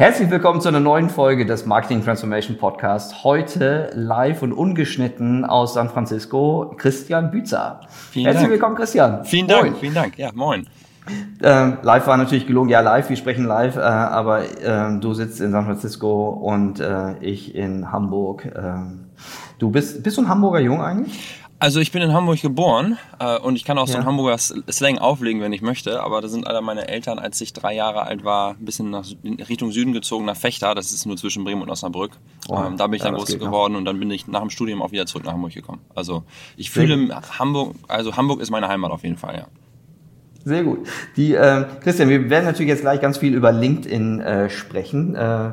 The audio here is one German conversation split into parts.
Herzlich willkommen zu einer neuen Folge des Marketing Transformation Podcast. Heute live und ungeschnitten aus San Francisco, Christian Bützer. Vielen Herzlich Dank. willkommen, Christian. Vielen Dank, Moin. vielen Dank. Ja, moin. Ähm, live war natürlich gelogen, ja live, wir sprechen live, äh, aber ähm, du sitzt in San Francisco und äh, ich in Hamburg. Ähm, du bist, bist du ein Hamburger Jung eigentlich? Also ich bin in Hamburg geboren äh, und ich kann auch so Ja. einen Hamburger Slang auflegen, wenn ich möchte. Aber da sind alle meine Eltern, als ich drei Jahre alt war, ein bisschen nach, Richtung Süden gezogen, nach Fechter. Das ist nur zwischen Bremen und Osnabrück. Oh, ähm, da bin ich ja, dann groß noch. geworden und dann bin ich nach dem Studium auch wieder zurück nach Hamburg gekommen. Also ich Sehr fühle Hamburg, also Hamburg ist meine Heimat auf jeden Fall, ja. Sehr gut. Die, äh, Christian, wir werden natürlich jetzt gleich ganz viel über LinkedIn äh, sprechen. Äh,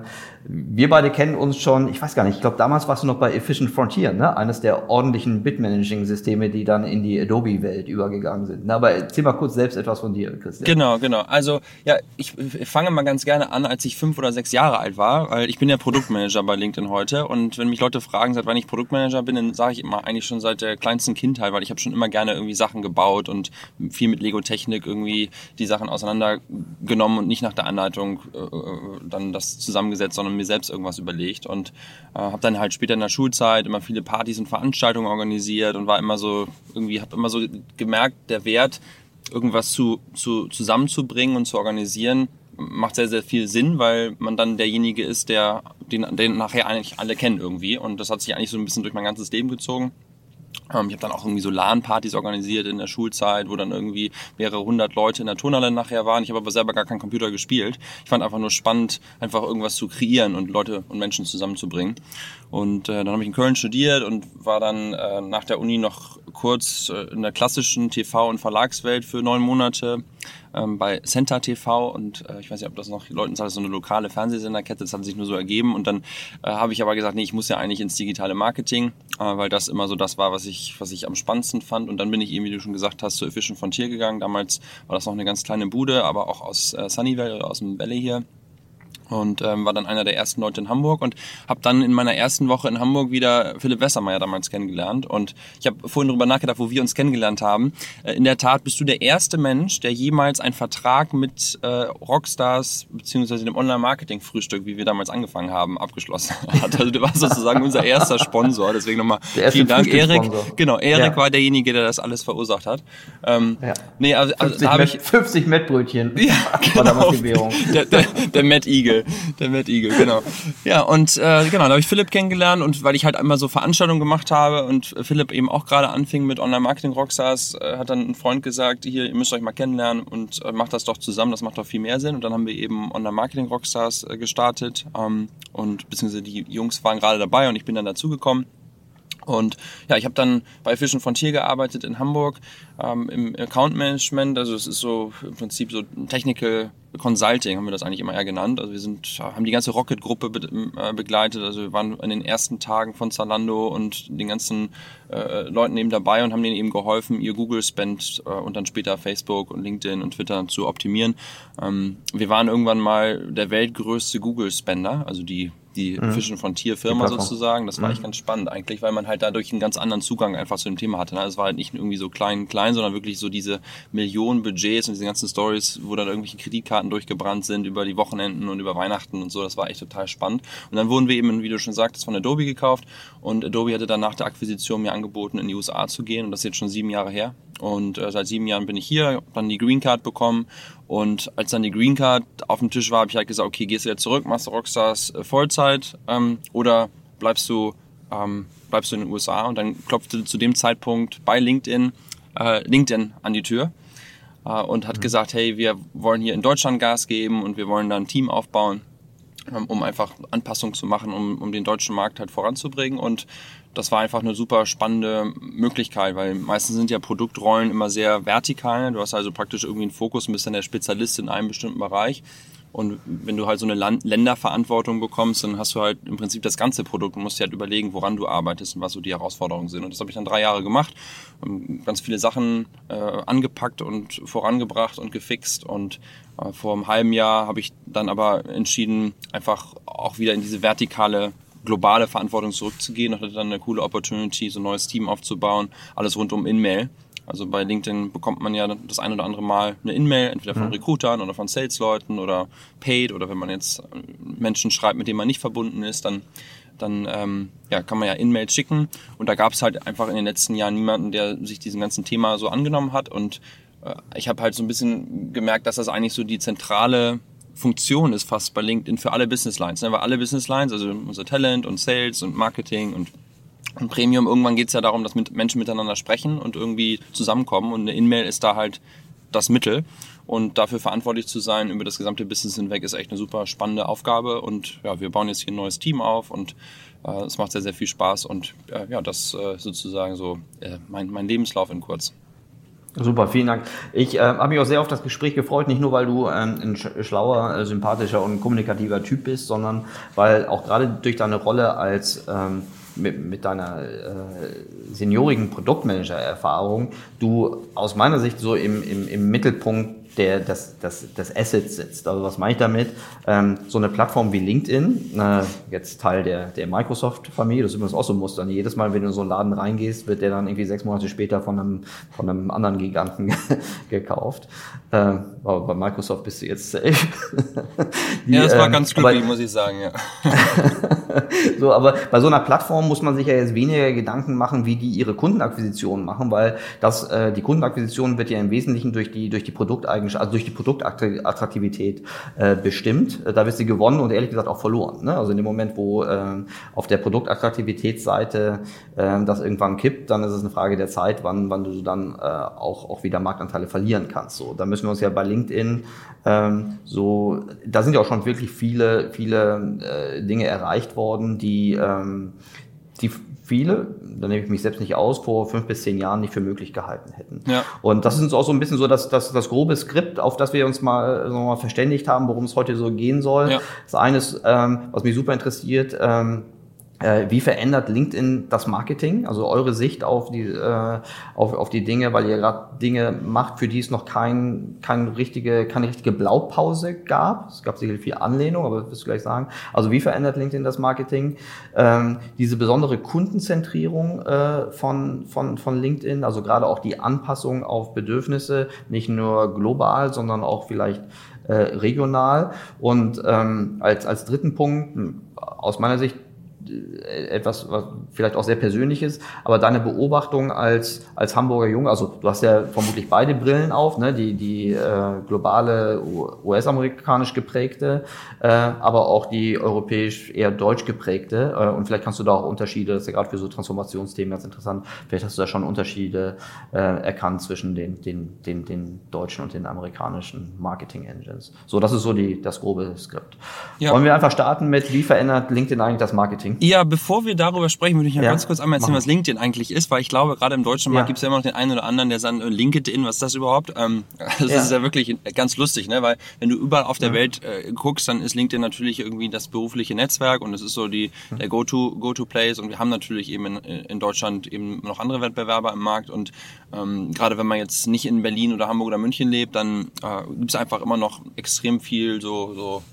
wir beide kennen uns schon, ich weiß gar nicht, ich glaube, damals warst du noch bei Efficient Frontier, ne? eines der ordentlichen Bitmanaging-Systeme, die dann in die Adobe-Welt übergegangen sind. Na, aber erzähl mal kurz selbst etwas von dir, Christian. Genau, genau. Also ja, ich, ich fange mal ganz gerne an, als ich fünf oder sechs Jahre alt war, weil ich bin ja Produktmanager bei LinkedIn heute und wenn mich Leute fragen, seit wann ich Produktmanager bin, dann sage ich immer eigentlich schon seit der kleinsten Kindheit, weil ich habe schon immer gerne irgendwie Sachen gebaut und viel mit Lego-Technik irgendwie die Sachen auseinandergenommen und nicht nach der Anleitung äh, äh, dann das zusammengesetzt, sondern mir selbst irgendwas überlegt und äh, habe dann halt später in der Schulzeit immer viele Partys und Veranstaltungen organisiert und war immer so irgendwie habe immer so gemerkt, der Wert irgendwas zu, zu, zusammenzubringen und zu organisieren, macht sehr, sehr viel Sinn, weil man dann derjenige ist, der den, den nachher eigentlich alle kennen irgendwie. Und das hat sich eigentlich so ein bisschen durch mein ganzes Leben gezogen. Ähm, ich habe dann auch irgendwie so LAN-Partys organisiert in der Schulzeit, wo dann irgendwie mehrere hundert Leute in der Turnhalle nachher waren. Ich habe aber selber gar keinen Computer gespielt. Ich fand einfach nur spannend, einfach irgendwas zu kreieren und Leute und Menschen zusammenzubringen. Und äh, dann habe ich in Köln studiert und war dann äh, nach der Uni noch kurz äh, in der klassischen TV- und Verlagswelt für neun Monate ähm, bei Center TV und äh, ich weiß nicht, ob das noch Leuten sagt, so eine lokale Fernsehsenderkette, das hat sich nur so ergeben. Und dann äh, habe ich aber gesagt, nee, ich muss ja eigentlich ins digitale Marketing, äh, weil das immer so das war, was ich, was ich am spannendsten fand. Und dann bin ich eben, wie du schon gesagt hast, zu Efficient Frontier gegangen. Damals war das noch eine ganz kleine Bude, aber auch aus äh, Sunnyvale aus dem Valley hier und ähm, war dann einer der ersten Leute in Hamburg und habe dann in meiner ersten Woche in Hamburg wieder Philipp Wessermeier damals kennengelernt und ich habe vorhin darüber nachgedacht, wo wir uns kennengelernt haben. Äh, in der Tat bist du der erste Mensch, der jemals einen Vertrag mit äh, Rockstars beziehungsweise dem Online-Marketing-Frühstück, wie wir damals angefangen haben, abgeschlossen hat. Also du warst sozusagen unser erster Sponsor, deswegen nochmal vielen Dank, Erik. Genau, Erik Ja. war derjenige, der das alles verursacht hat. Ähm, Ja. Nee, also, also 50, da habe Met, ich 50 Mettbrötchen ja, war damals genau. die Währung. Der, der, der Matt Eagle. Der Matt Eagle, genau. Ja, und äh, genau, da habe ich Philipp kennengelernt und weil ich halt immer so Veranstaltungen gemacht habe und Philipp eben auch gerade anfing mit Online-Marketing-Rockstars, äh, hat dann ein Freund gesagt, hier, ihr müsst euch mal kennenlernen und äh, macht das doch zusammen, das macht doch viel mehr Sinn. Und dann haben wir eben Online-Marketing-Rockstars äh, gestartet ähm, und beziehungsweise die Jungs waren gerade dabei und ich bin dann dazugekommen. Und ja, ich habe dann bei Fischen Frontier gearbeitet in Hamburg ähm, im Account Management. Also es ist so im Prinzip so Technical Consulting haben wir das eigentlich immer eher genannt. Also wir sind haben die ganze Rocket Gruppe be äh, begleitet. Also wir waren in den ersten Tagen von Zalando und den ganzen äh, Leuten eben dabei und haben denen eben geholfen, ihr Google Spend äh, und dann später Facebook und LinkedIn und Twitter zu optimieren. Ähm, wir waren irgendwann mal der weltgrößte Google Spender, also die die Fischen Frontier Firma Die Plattform. sozusagen. Das war echt ganz spannend eigentlich, weil man halt dadurch einen ganz anderen Zugang einfach zu dem Thema hatte. Ne? Es war halt nicht irgendwie so klein, klein, sondern wirklich so diese Millionen Budgets und diese ganzen Stories, wo dann irgendwelche Kreditkarten durchgebrannt sind über die Wochenenden und über Weihnachten und so. Das war echt total spannend. Und dann wurden wir eben, wie du schon sagtest, von Adobe gekauft und Adobe hatte dann nach der Akquisition mir angeboten, in die USA zu gehen und das ist jetzt schon sieben Jahre her. Und äh, seit sieben Jahren bin ich hier, hab dann die Green Card bekommen und als dann die Green Card auf dem Tisch war, habe ich halt gesagt, okay, gehst du jetzt zurück, machst du Rockstars äh, Vollzeit ähm, oder bleibst du ähm, bleibst du in den USA und dann klopfte zu dem Zeitpunkt bei LinkedIn äh, LinkedIn an die Tür äh, und hat gesagt, hey, wir wollen hier in Deutschland Gas geben und wir wollen da ein Team aufbauen, ähm, um einfach Anpassungen zu machen, um, um den deutschen Markt halt voranzubringen. Und das war einfach eine super spannende Möglichkeit, weil meistens sind ja Produktrollen immer sehr vertikal. Du hast also praktisch irgendwie einen Fokus und bist dann der Spezialist in einem bestimmten Bereich. Und wenn du halt so eine Land Länderverantwortung bekommst, dann hast du halt im Prinzip das ganze Produkt und musst dir halt überlegen, woran du arbeitest und was so die Herausforderungen sind. Und das habe ich dann drei Jahre gemacht, ganz viele Sachen äh, angepackt und vorangebracht und gefixt. Und äh, vor einem halben Jahr habe ich dann aber entschieden, einfach auch wieder in diese vertikale globale Verantwortung zurückzugehen und hatte dann eine coole Opportunity, so ein neues Team aufzubauen, alles rund um In-Mail. Also bei LinkedIn bekommt man ja das ein oder andere Mal eine In-Mail, entweder von mhm. Recruitern oder von Sales-Leuten oder Paid oder wenn man jetzt Menschen schreibt, mit denen man nicht verbunden ist, dann, dann ähm, ja, kann man ja In-Mails schicken. Und da gab es halt einfach in den letzten Jahren niemanden, der sich diesem ganzen Thema so angenommen hat. Und äh, ich habe halt so ein bisschen gemerkt, dass das eigentlich so die zentrale Funktion ist fast bei LinkedIn für alle Business Lines. Ne? Weil alle Business Lines, also unser Talent und Sales und Marketing und und Premium, irgendwann geht es ja darum, dass mit Menschen miteinander sprechen und irgendwie zusammenkommen. Und eine In-Mail ist da halt das Mittel. Und dafür verantwortlich zu sein über das gesamte Business hinweg ist echt eine super spannende Aufgabe. Und ja, wir bauen jetzt hier ein neues Team auf und äh, es macht sehr, sehr viel Spaß. Und äh, ja, das äh, sozusagen so äh, mein, mein Lebenslauf in kurz. Super, vielen Dank. Ich äh, habe mich auch sehr auf das Gespräch gefreut, nicht nur weil du ähm, ein schlauer, äh, sympathischer und kommunikativer Typ bist, sondern weil auch gerade durch deine Rolle als ähm, mit, mit deiner äh, seniorigen Produktmanager-Erfahrung du aus meiner Sicht so im, im, im Mittelpunkt der, das, das, das Asset sitzt. Also was meine ich damit? Ähm, so eine Plattform wie LinkedIn, äh, jetzt Teil der, der Microsoft-Familie, das ist übrigens auch so ein Muster. Jedes Mal, wenn du in so einen Laden reingehst, wird der dann irgendwie sechs Monate später von einem, von einem anderen Giganten gekauft. Äh, aber bei Microsoft bist du jetzt safe. Die, ja, das war ähm, ganz glücklich, muss ich sagen, ja. so, aber bei so einer Plattform muss man sich ja jetzt weniger Gedanken machen, wie die ihre Kundenakquisition machen, weil das, äh, die Kundenakquisition wird ja im Wesentlichen durch die, durch die Produkteigenschaften, also durch die Produktattraktivität äh, bestimmt. Äh, da wird sie gewonnen und ehrlich gesagt auch verloren. Ne? Also in dem Moment, wo äh, auf der Produktattraktivitätsseite äh, das irgendwann kippt, dann ist es eine Frage der Zeit, wann, wann du dann äh, auch, auch wieder Marktanteile verlieren kannst. So, da müssen wir uns ja bei LinkedIn ähm, so, da sind ja auch schon wirklich viele, viele äh, Dinge erreicht worden, die, ähm, die viele, da nehme ich mich selbst nicht aus, vor fünf bis zehn Jahren nicht für möglich gehalten hätten. Ja. Und das ist uns auch so ein bisschen so das, das, das grobe Skript, auf das wir uns mal, so mal verständigt haben, worum es heute so gehen soll. Ja. Das eine ist, ähm, was mich super interessiert, ähm, äh, wie verändert LinkedIn das Marketing, also eure Sicht auf die, äh, auf, auf die Dinge, weil ihr gerade Dinge macht, für die es noch kein, kein richtige, keine richtige Blaupause gab. Es gab sicherlich viel Anlehnung, aber das wirst du gleich sagen. Also wie verändert LinkedIn das Marketing? Ähm, diese besondere Kundenzentrierung äh, von, von, von LinkedIn, also gerade auch die Anpassung auf Bedürfnisse, nicht nur global, sondern auch vielleicht äh, regional. Und ähm, als, als dritten Punkt, aus meiner Sicht etwas, was vielleicht auch sehr persönliches, aber deine Beobachtung als, als Hamburger Junge, also du hast ja vermutlich beide Brillen auf, ne? die, die äh, globale US-amerikanisch geprägte, äh, aber auch die europäisch eher deutsch geprägte. Äh, und vielleicht kannst du da auch Unterschiede, das ist ja gerade für so Transformationsthemen ganz interessant, vielleicht hast du da schon Unterschiede äh, erkannt zwischen den, den, den, den deutschen und den amerikanischen Marketing-Engines. So, das ist so die, das grobe Skript. Ja. Wollen wir einfach starten mit, wie verändert LinkedIn eigentlich das Marketing? Ja, bevor wir darüber sprechen, würde ich noch ja. ganz kurz einmal erzählen, was LinkedIn eigentlich ist, weil ich glaube, gerade im deutschen Markt ja. gibt es ja immer noch den einen oder anderen, der sagt, äh, LinkedIn, was ist das überhaupt? Ähm, das ja. ist ja wirklich ganz lustig, ne? weil wenn du überall auf der Welt äh, guckst, dann ist LinkedIn natürlich irgendwie das berufliche Netzwerk und es ist so die, der Go-To-Go-To-Place und wir haben natürlich eben in, in Deutschland eben noch andere Wettbewerber im Markt und ähm, gerade wenn man jetzt nicht in Berlin oder Hamburg oder München lebt, dann äh, gibt es einfach immer noch extrem viel so, so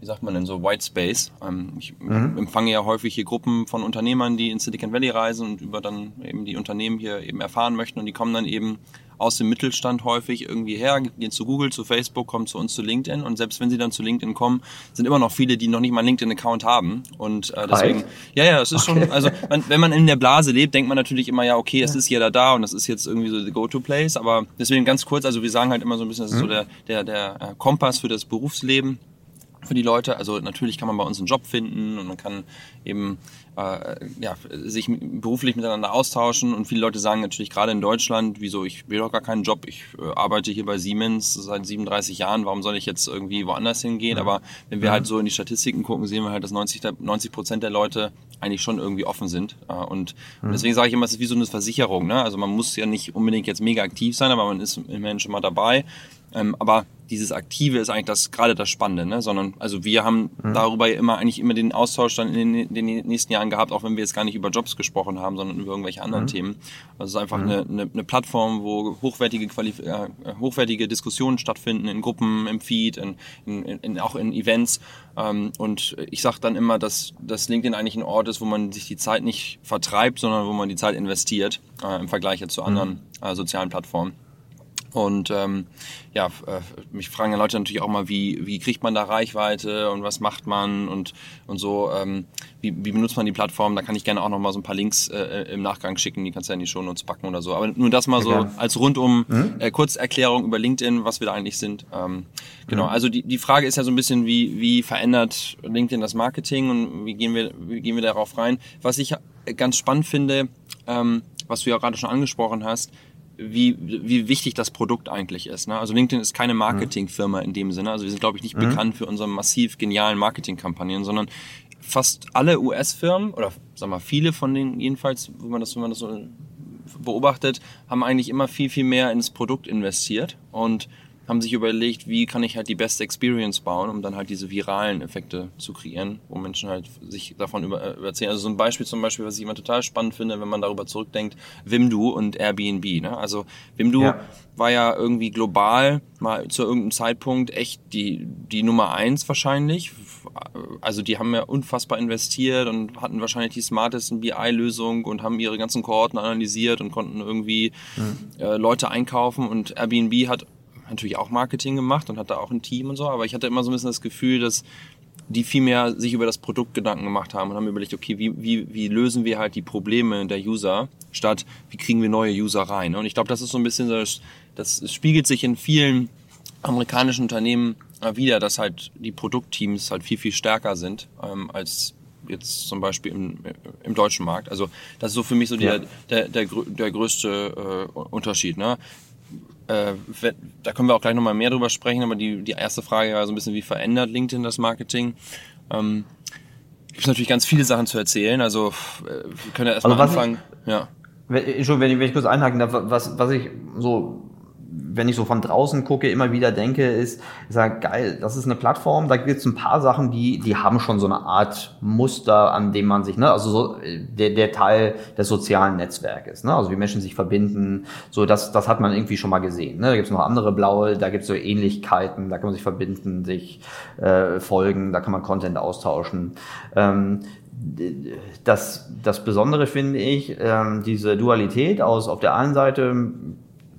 wie sagt man denn so, White Space. Ähm, ich mhm. empfange ja häufig hier Gruppen von Unternehmern, die in Silicon Valley reisen und über dann eben die Unternehmen hier eben erfahren möchten und die kommen dann eben aus dem Mittelstand häufig irgendwie her, gehen zu Google, zu Facebook, kommen zu uns zu LinkedIn und selbst wenn sie dann zu LinkedIn kommen, sind immer noch viele, die noch nicht mal einen LinkedIn-Account haben und äh, deswegen, Hi. ja, ja, es ist okay. schon, also man, wenn man in der Blase lebt, denkt man natürlich immer, ja, okay, es ja. ist jeder da und das ist jetzt irgendwie so the go-to-place, aber deswegen ganz kurz, also wir sagen halt immer so ein bisschen, das ist mhm. so der, der, der äh, Kompass für das Berufsleben für die Leute. Also natürlich kann man bei uns einen Job finden und man kann eben äh, ja, sich beruflich miteinander austauschen. Und viele Leute sagen natürlich gerade in Deutschland, wieso, ich will doch gar keinen Job, ich äh, arbeite hier bei Siemens seit 37 Jahren, warum soll ich jetzt irgendwie woanders hingehen? Ja. Aber wenn wir ja. halt so in die Statistiken gucken, sehen wir halt, dass 90, 90 Prozent der Leute eigentlich schon irgendwie offen sind. Äh, und mhm. deswegen sage ich immer, es ist wie so eine Versicherung. Ne? Also man muss ja nicht unbedingt jetzt mega aktiv sein, aber man ist immerhin schon mal dabei. Ähm, aber dieses Aktive ist eigentlich das gerade das Spannende, ne? sondern also wir haben mhm. darüber immer eigentlich immer den Austausch dann in den, den, nächsten Jahren gehabt, auch wenn wir jetzt gar nicht über Jobs gesprochen haben, sondern über irgendwelche anderen mhm. Themen. Also es ist einfach mhm. eine, eine, eine Plattform, wo hochwertige Qualif äh, hochwertige Diskussionen stattfinden in Gruppen, im Feed, in, in, in auch in Events. Ähm, und ich sage dann immer, dass, dass LinkedIn eigentlich ein Ort ist, wo man sich die Zeit nicht vertreibt, sondern wo man die Zeit investiert äh, im Vergleich zu mhm. anderen äh, sozialen Plattformen. Und ähm, ja, äh, mich fragen ja Leute natürlich auch mal, wie, wie kriegt man da Reichweite und was macht man und, und so, ähm, wie, wie benutzt man die Plattform? Da kann ich gerne auch noch mal so ein paar Links äh, im Nachgang schicken, die kannst du ja in die Shownotes packen oder so. Aber nur das mal so ja, als rundum mhm. äh, Kurzerklärung über LinkedIn, was wir da eigentlich sind. Ähm, genau, mhm. also die, die Frage ist ja so ein bisschen, wie, wie verändert LinkedIn das Marketing und wie gehen wir, wie gehen wir darauf rein? Was ich ganz spannend finde, ähm, was du ja gerade schon angesprochen hast, wie, wie wichtig das Produkt eigentlich ist. Ne? Also LinkedIn ist keine Marketingfirma in dem Sinne. Also wir sind, glaube ich, nicht mhm. bekannt für unsere massiv genialen Marketingkampagnen, sondern fast alle US-Firmen oder sag mal viele von denen jedenfalls, wenn man das, wenn man das so beobachtet, haben eigentlich immer viel, viel mehr ins Produkt investiert und haben sich überlegt, wie kann ich halt die beste Experience bauen, um dann halt diese viralen Effekte zu kreieren, wo Menschen halt sich davon über, äh, erzählen. Also so ein Beispiel zum Beispiel, was ich immer total spannend finde, wenn man darüber zurückdenkt, Wimdu und Airbnb. Ne? Also Wimdu ja. war ja irgendwie global mal zu irgendeinem Zeitpunkt echt die, die Nummer eins wahrscheinlich. Also die haben ja unfassbar investiert und hatten wahrscheinlich die smartesten BI-Lösung und haben ihre ganzen Kohorten analysiert und konnten irgendwie mhm. äh, Leute einkaufen und Airbnb hat natürlich auch Marketing gemacht und hatte auch ein Team und so, aber ich hatte immer so ein bisschen das Gefühl, dass die viel mehr sich über das Produkt Gedanken gemacht haben und haben überlegt, okay, wie, wie, wie lösen wir halt die Probleme der User, statt wie kriegen wir neue User rein. Und ich glaube, das ist so ein bisschen, das, das spiegelt sich in vielen amerikanischen Unternehmen wieder, dass halt die Produktteams halt viel, viel stärker sind ähm, als jetzt zum Beispiel im, im deutschen Markt. Also das ist so für mich so der, ja. der, der, der größte äh, Unterschied. Ne? Äh, da können wir auch gleich nochmal mehr drüber sprechen, aber die, die erste Frage war so ein bisschen, wie verändert LinkedIn das Marketing? Ähm, gibt natürlich ganz viele Sachen zu erzählen, also äh, wir können ja erstmal also anfangen. Ich, ja. Entschuldigung, wenn ich, wenn ich kurz einhaken darf, was, was ich so wenn ich so von draußen gucke, immer wieder denke, ist, ich sage, geil, das ist eine Plattform, da gibt es ein paar Sachen, die, die haben schon so eine Art Muster, an dem man sich, ne, also so der, der Teil des sozialen Netzwerkes, ne, also wie Menschen sich verbinden, so das, das hat man irgendwie schon mal gesehen. Ne? Da gibt es noch andere blaue, da gibt es so Ähnlichkeiten, da kann man sich verbinden, sich äh, folgen, da kann man Content austauschen. Ähm, das, das Besondere finde ich, ähm, diese Dualität aus auf der einen Seite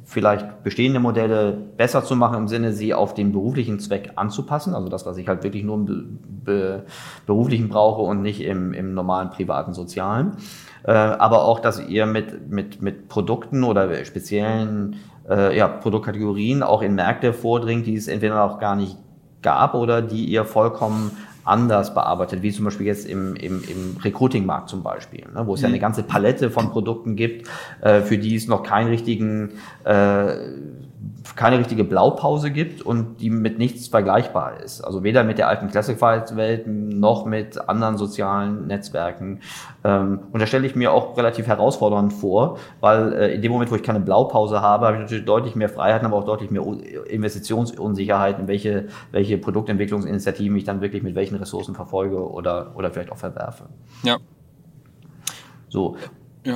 vielleicht bestehende Modelle besser zu machen, im Sinne, sie auf den beruflichen Zweck anzupassen. Also das, was ich halt wirklich nur im be beruflichen brauche und nicht im, im normalen privaten sozialen. Äh, aber auch, dass ihr mit, mit, mit Produkten oder speziellen äh, ja, Produktkategorien auch in Märkte vordringt, die es entweder auch gar nicht gab oder die ihr vollkommen anders bearbeitet, wie zum Beispiel jetzt im, im, im Recruiting-Markt zum Beispiel, ne, wo es ja eine mhm. ganze Palette von Produkten gibt, äh, für die es noch keinen richtigen äh, keine richtige Blaupause gibt und die mit nichts vergleichbar ist. Also weder mit der alten Classified-Welt noch mit anderen sozialen Netzwerken. Ähm, und da stelle ich mir auch relativ herausfordernd vor, weil äh, in dem Moment, wo ich keine Blaupause habe, habe ich natürlich deutlich mehr Freiheiten, aber auch deutlich mehr Investitionsunsicherheiten, welche, welche Produktentwicklungsinitiativen ich dann wirklich mit welchen Ressourcen verfolge oder, oder vielleicht auch verwerfe. Ja. So.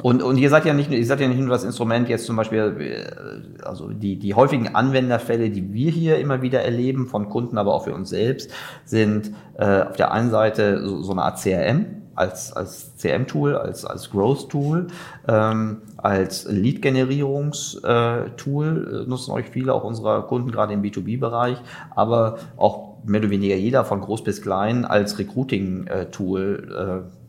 Und, und ihr seid ja nicht nur, ihr seid ja nicht nur das Instrument jetzt zum Beispiel, äh, also die, die häufigen Anwenderfälle, die wir hier immer wieder erleben, von Kunden, aber auch für uns selbst, sind äh, auf der einen Seite so, so eine Art CRM, als, als CM-Tool, als, als Growth-Tool, ähm, als Lead-Generierungstool äh, nutzen euch viele auch unserer Kunden, gerade im B2B-Bereich, aber auch mehr oder weniger jeder von groß bis klein als Recruiting-Tool. Äh,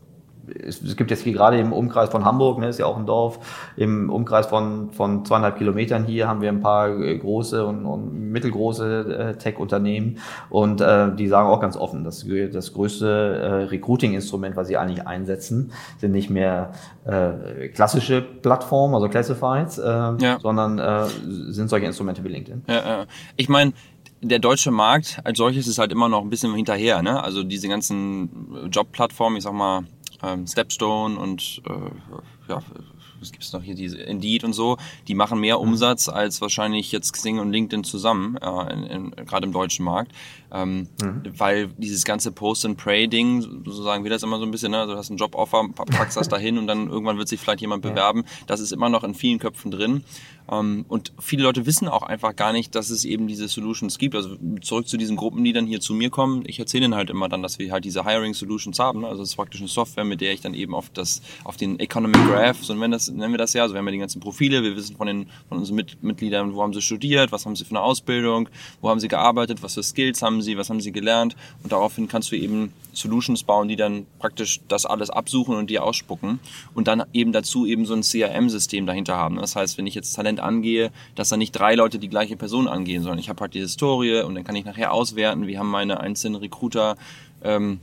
es gibt jetzt hier gerade im Umkreis von Hamburg, ne, ist ja auch ein Dorf, im Umkreis von, von zweieinhalb Kilometern hier haben wir ein paar äh, große und, und mittelgroße äh, Tech-Unternehmen und äh, die sagen auch ganz offen, dass das größte äh, Recruiting-Instrument, was sie eigentlich einsetzen, sind nicht mehr äh, klassische Plattformen, also Classifieds, äh, ja. sondern äh, sind solche Instrumente wie LinkedIn. Ja, ja. Ich meine, der deutsche Markt als solches ist halt immer noch ein bisschen hinterher. Ne? Also diese ganzen Jobplattformen, ich sag mal, ähm, Stepstone und äh, ja, es gibt noch hier diese Indeed und so, die machen mehr Mhm. Umsatz als wahrscheinlich jetzt Xing und LinkedIn zusammen, äh, gerade im deutschen Markt. Ähm, Mhm. Weil dieses ganze Post-and-Pray-Ding, so sagen wir das immer so ein bisschen, ne? also du hast einen Joboffer, pa- packst das dahin und dann irgendwann wird sich vielleicht jemand bewerben. Das ist immer noch in vielen Köpfen drin. Ähm, und viele Leute wissen auch einfach gar nicht, dass es eben diese Solutions gibt. Also zurück zu diesen Gruppen, die dann hier zu mir kommen. Ich erzähle ihnen halt immer dann, dass wir halt diese Hiring Solutions haben. Ne? Also es ist praktisch eine Software, mit der ich dann eben auf das, auf den Economic So nennen wir das, nennen wir das ja. Also wir haben ja die ganzen Profile, wir wissen von den, von unseren Mit Mitgliedern, wo haben sie studiert, was haben sie für eine Ausbildung, wo haben sie gearbeitet, was für Skills haben sie, was haben sie gelernt. Und daraufhin kannst du eben Solutions bauen, die dann praktisch das alles absuchen und dir ausspucken. Und dann eben dazu eben so ein CRM-System dahinter haben. Das heißt, wenn ich jetzt Talent angehe, dass dann nicht drei Leute die gleiche Person angehen, sondern ich habe halt die Historie und dann kann ich nachher auswerten, wie haben meine einzelnen Recruiter ähm,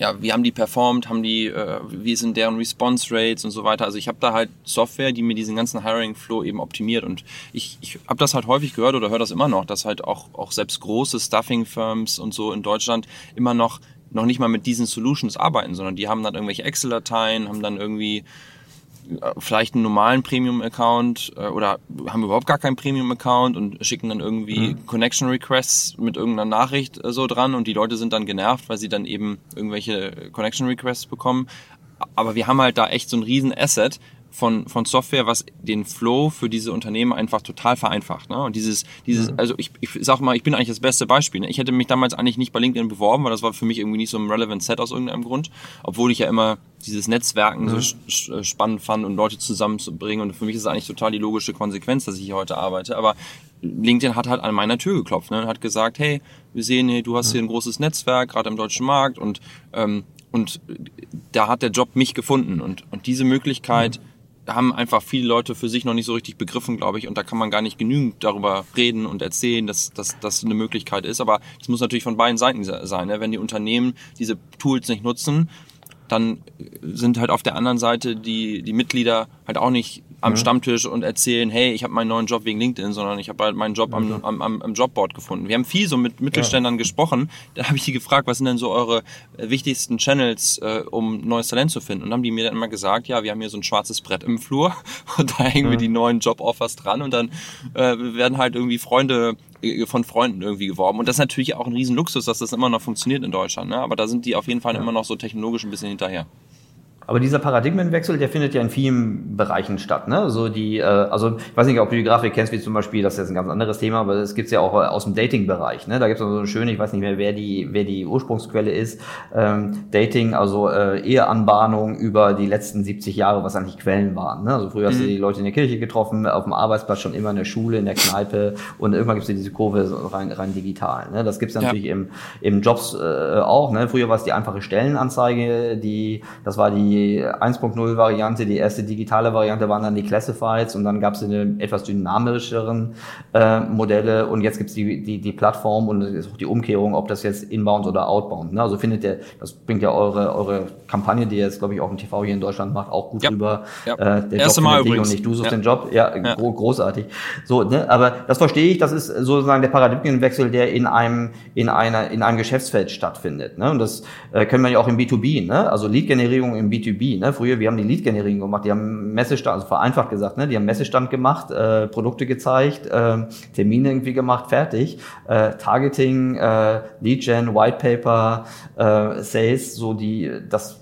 ja, wie haben die performt, haben die, äh, wie sind deren Response Rates und so weiter. Also ich habe da halt Software, die mir diesen ganzen Hiring Flow eben optimiert und ich, ich habe das halt häufig gehört oder höre das immer noch, dass halt auch, auch selbst große Stuffing Firms und so in Deutschland immer noch noch nicht mal mit diesen Solutions arbeiten, sondern die haben dann irgendwelche Excel-Dateien, haben dann irgendwie vielleicht einen normalen Premium-Account äh, oder haben überhaupt gar keinen Premium-Account und schicken dann irgendwie Connection Requests mit irgendeiner Nachricht äh, so dran und die Leute sind dann genervt, weil sie dann eben irgendwelche Connection Requests bekommen. Aber wir haben halt da echt so ein riesen Asset von, von Software, was den Flow für diese Unternehmen einfach total vereinfacht. Ne? Und dieses, dieses, also ich, ich sag mal, ich bin eigentlich das beste Beispiel. Ne? Ich hätte mich damals eigentlich nicht bei LinkedIn beworben, weil das war für mich irgendwie nicht so ein relevant Set aus irgendeinem Grund. Obwohl ich ja immer dieses Netzwerken so sch- sch- spannend fand und Leute zusammenzubringen. Und für mich ist es eigentlich total die logische Konsequenz, dass ich hier heute arbeite. Aber LinkedIn hat halt an meiner Tür geklopft ne? und hat gesagt, hey, wir sehen hier, du hast hier ein großes Netzwerk, gerade im deutschen Markt und ähm, und da hat der Job mich gefunden und und diese Möglichkeit haben einfach viele Leute für sich noch nicht so richtig begriffen, glaube ich, und da kann man gar nicht genügend darüber reden und erzählen, dass das eine Möglichkeit ist. Aber es muss natürlich von beiden Seiten se- sein. Ne? Wenn die Unternehmen diese Tools nicht nutzen, dann sind halt auf der anderen Seite die, die Mitglieder halt auch nicht am Stammtisch und erzählen, hey, ich habe meinen neuen Job wegen LinkedIn, sondern ich habe halt meinen Job am, am, am, am Jobboard gefunden. Wir haben viel so mit Mittelständlern gesprochen. Da habe ich die gefragt, was sind denn so eure äh, wichtigsten Channels, äh, um neues Talent zu finden? Und dann haben die mir dann immer gesagt, ja, wir haben hier so ein schwarzes Brett im Flur und da hängen wir die neuen Joboffers dran und dann äh, werden halt irgendwie Freunde äh, von Freunden irgendwie geworben. Und das ist natürlich auch ein Riesenluxus, dass das immer noch funktioniert in Deutschland. Ne? Aber da sind die auf jeden Fall immer noch so technologisch ein bisschen hinterher. Aber dieser Paradigmenwechsel, der findet ja in vielen Bereichen statt. Ne? So die, äh, also ich weiß nicht, ob du die Grafik kennst, wie zum Beispiel, das ist jetzt ein ganz anderes Thema, aber es gibt's ja auch äh, aus dem Dating-Bereich. Ne? Da gibt's also so eine schöne, ich weiß nicht mehr, wer die, wer die Ursprungsquelle ist, ähm, Dating, also äh, Eheanbahnung über die letzten 70 Jahre, was eigentlich Quellen waren. Ne? Also früher hast du die Leute in der Kirche getroffen, auf dem Arbeitsplatz schon immer in der Schule, in der Kneipe und irgendwann gibt's ja diese Kurve rein, rein digital. Ne? Das gibt's Ja. natürlich im, im Jobs äh, auch. Ne? Früher war es die einfache Stellenanzeige, die, das war die 1.0 Variante, die erste digitale Variante waren dann die Classifieds und dann gab es eine etwas dynamischeren äh, Modelle und jetzt gibt's die, die, die Plattform und es ist auch die Umkehrung, ob das jetzt inbound oder outbound. Ne? Also findet der, das bringt ja eure, eure Kampagne, die ihr jetzt, glaube ich, auch im TV hier in Deutschland macht, auch gut Ja. rüber. Ja. Äh, der Erste Job Mal übrigens. und nicht du suchst Ja. den Job. Ja, Ja. Gro großartig. So, ne? Aber das verstehe ich, das ist sozusagen der Paradigmenwechsel, der in einem, in einer, in einem Geschäftsfeld stattfindet. Ne? Und das äh, können wir ja auch im B2B, ne? Also Lead-Generierung im B2B. Ne? Früher, wir haben die Lead-Generierung gemacht, die haben Messestand, also vereinfacht gesagt, ne? die haben Messestand gemacht, äh, Produkte gezeigt, äh, Termine irgendwie gemacht, fertig. Äh, Targeting, äh, Lead-Gen, White Paper, äh, Sales, so die, das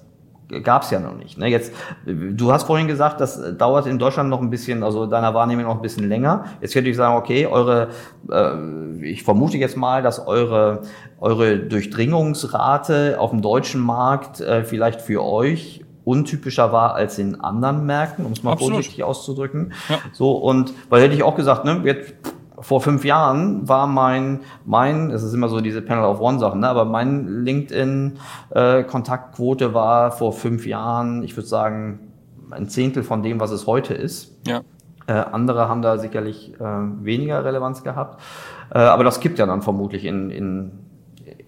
gab's ja noch nicht. Ne? Jetzt, du hast vorhin gesagt, das dauert in Deutschland noch ein bisschen, also deiner Wahrnehmung noch ein bisschen länger. Jetzt könnte ich sagen, okay, eure, äh, ich vermute jetzt mal, dass eure eure Durchdringungsrate auf dem deutschen Markt äh, vielleicht für euch untypischer war als in anderen Märkten, um es mal Absolut. vorsichtig auszudrücken. Ja. So und weil hätte ich auch gesagt, ne, jetzt vor fünf Jahren war mein, mein, es ist immer so diese Panel of One Sachen, ne, aber mein LinkedIn-Kontaktquote war vor fünf Jahren, ich würde sagen, ein Zehntel von dem, was es heute ist. Ja. Äh, andere haben da sicherlich äh, weniger Relevanz gehabt. Äh, aber das kippt ja dann vermutlich in, in,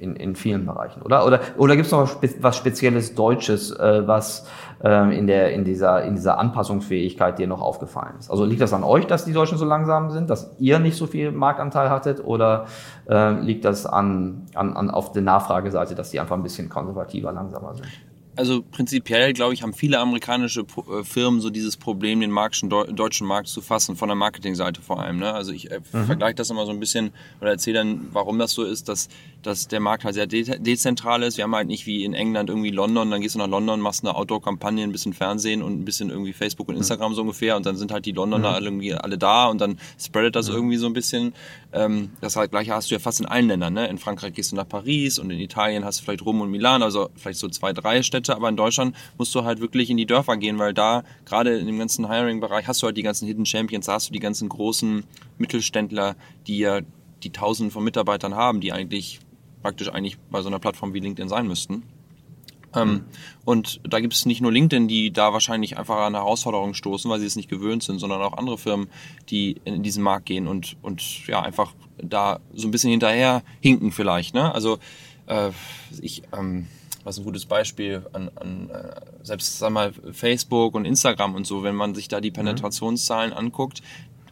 in, in vielen Bereichen, oder? Oder, oder gibt es noch was, Spe was Spezielles Deutsches, äh, was äh, in, der, in, dieser, in dieser Anpassungsfähigkeit dir noch aufgefallen ist? Also liegt das an euch, dass die Deutschen so langsam sind, dass ihr nicht so viel Marktanteil hattet? Oder äh, liegt das an, an, an auf der Nachfrageseite, dass die einfach ein bisschen konservativer, langsamer sind? also prinzipiell, glaube ich, haben viele amerikanische äh, Firmen so dieses Problem, den deutschen Markt zu fassen, von der Marketingseite vor allem. Ne? Also ich äh, mhm. vergleiche das immer so ein bisschen oder erzähle dann, warum das so ist, dass, dass der Markt halt sehr de dezentral ist. Wir haben halt nicht wie in England irgendwie London, dann gehst du nach London, machst eine Outdoor-Kampagne, ein bisschen Fernsehen und ein bisschen irgendwie Facebook und. Instagram mhm. so ungefähr und dann sind halt die Londoner mhm. irgendwie alle da und dann spreadet das mhm. irgendwie so ein bisschen. Ähm, das halt gleiche hast du ja fast in allen Ländern. Ne? In Frankreich gehst du nach Paris und in Italien hast du vielleicht Rom und Milan, also vielleicht so zwei, drei Städte, aber in Deutschland musst du halt wirklich in die Dörfer gehen, weil da gerade in dem ganzen Hiring-Bereich hast du halt die ganzen Hidden Champions, da hast du die ganzen großen Mittelständler, die ja die Tausenden von Mitarbeitern haben, die eigentlich praktisch eigentlich bei so einer Plattform wie LinkedIn sein müssten. Ähm, und da gibt es nicht nur LinkedIn, die da wahrscheinlich einfach an Herausforderungen stoßen, weil sie es nicht gewöhnt sind, sondern auch andere Firmen, die in diesen Markt gehen und, und ja, einfach da so ein bisschen hinterher hinken vielleicht. Ne? Also äh, ich, ähm, was ein gutes Beispiel an, an äh, selbst sag mal Facebook und Instagram und so, wenn man sich da die mhm. Penetrationszahlen anguckt,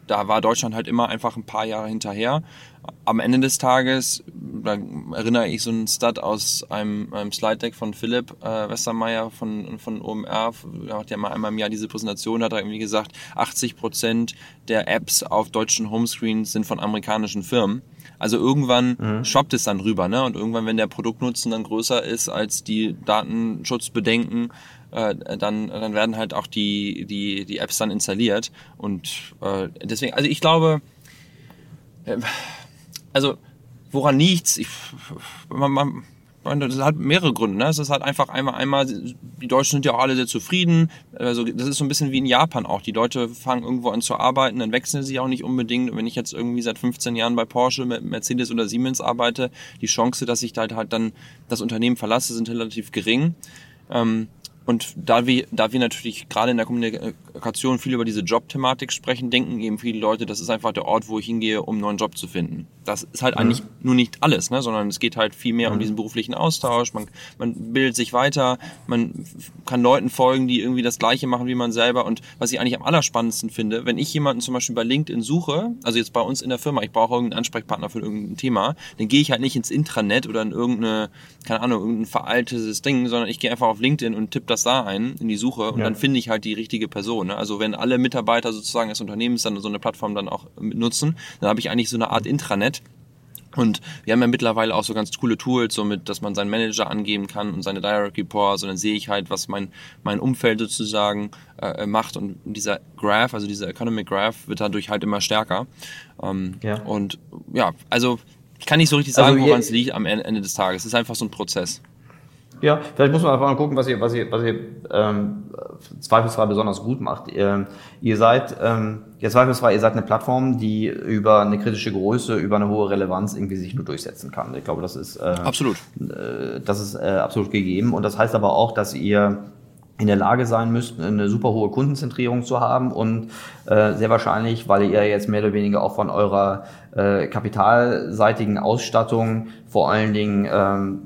da war Deutschland halt immer einfach ein paar Jahre hinterher. Am Ende des Tages, da erinnere ich so einen Stud aus einem, einem Slide-Deck von Philipp äh, Westermeier von, von OMR, der macht ja mal einmal im Jahr diese Präsentation, hat er irgendwie gesagt, 80 Prozent der Apps auf deutschen Homescreens sind von amerikanischen Firmen. Also irgendwann mhm. schwappt es dann rüber, ne? Und irgendwann, wenn der Produktnutzen dann größer ist als die Datenschutzbedenken, äh, dann, dann werden halt auch die, die, die Apps dann installiert. Und äh, deswegen, also ich glaube, äh, also woran liegt's? Ich, man, man, das hat mehrere Gründe. Ne? Es ist halt einfach einmal, einmal, die Deutschen sind ja auch alle sehr zufrieden. Also das ist so ein bisschen wie in Japan auch. Die Leute fangen irgendwo an zu arbeiten, dann wechseln sie auch nicht unbedingt. wenn ich jetzt irgendwie seit 15 Jahren bei Porsche, Mercedes oder Siemens arbeite, die Chance, dass ich da halt, halt dann das Unternehmen verlasse, sind relativ gering. Ähm, und da wir, da wir natürlich gerade in der Kommunikation viel über diese Jobthematik sprechen, denken eben viele Leute, das ist einfach der Ort, wo ich hingehe, um einen neuen Job zu finden. Das ist halt mhm. eigentlich nur nicht alles, ne? sondern es geht halt viel mehr mhm. um diesen beruflichen Austausch. Man, man bildet sich weiter, man kann Leuten folgen, die irgendwie das Gleiche machen wie man selber. Und was ich eigentlich am allerspannendsten finde, wenn ich jemanden zum Beispiel bei LinkedIn suche, also jetzt bei uns in der Firma, ich brauche irgendeinen Ansprechpartner für irgendein Thema, dann gehe ich halt nicht ins Intranet oder in irgendeine, keine Ahnung, irgendein veraltetes Ding, sondern ich gehe einfach auf LinkedIn und tippe das das da ein in die Suche und ja. dann finde ich halt die richtige Person. Ne? Also wenn alle Mitarbeiter sozusagen des Unternehmens dann so eine Plattform dann auch nutzen, dann habe ich eigentlich so eine Art Intranet. Und wir haben ja mittlerweile auch so ganz coole Tools, so mit, dass man seinen Manager angeben kann und seine Direct Reports und dann sehe ich halt, was mein, mein Umfeld sozusagen äh, macht und dieser Graph, also dieser Economic Graph wird dadurch halt immer stärker. Ähm, ja. Und ja, also ich kann nicht so richtig sagen, also woran es liegt am Ende des Tages. Es ist einfach so ein Prozess. Ja, vielleicht muss man einfach mal gucken, was ihr, was ihr, was ihr ähm, zweifelsfrei besonders gut macht. Ihr, ihr seid, ähm, ja, zweifelsfrei, ihr seid eine Plattform, die über eine kritische Größe, über eine hohe Relevanz irgendwie sich nur durchsetzen kann. Ich glaube, das ist äh, absolut. Äh, das ist äh, absolut gegeben. Und das heißt aber auch, dass ihr in der Lage sein müsst, eine super hohe Kundenzentrierung zu haben und äh, sehr wahrscheinlich, weil ihr jetzt mehr oder weniger auch von eurer äh, kapitalseitigen Ausstattung vor allen Dingen ähm,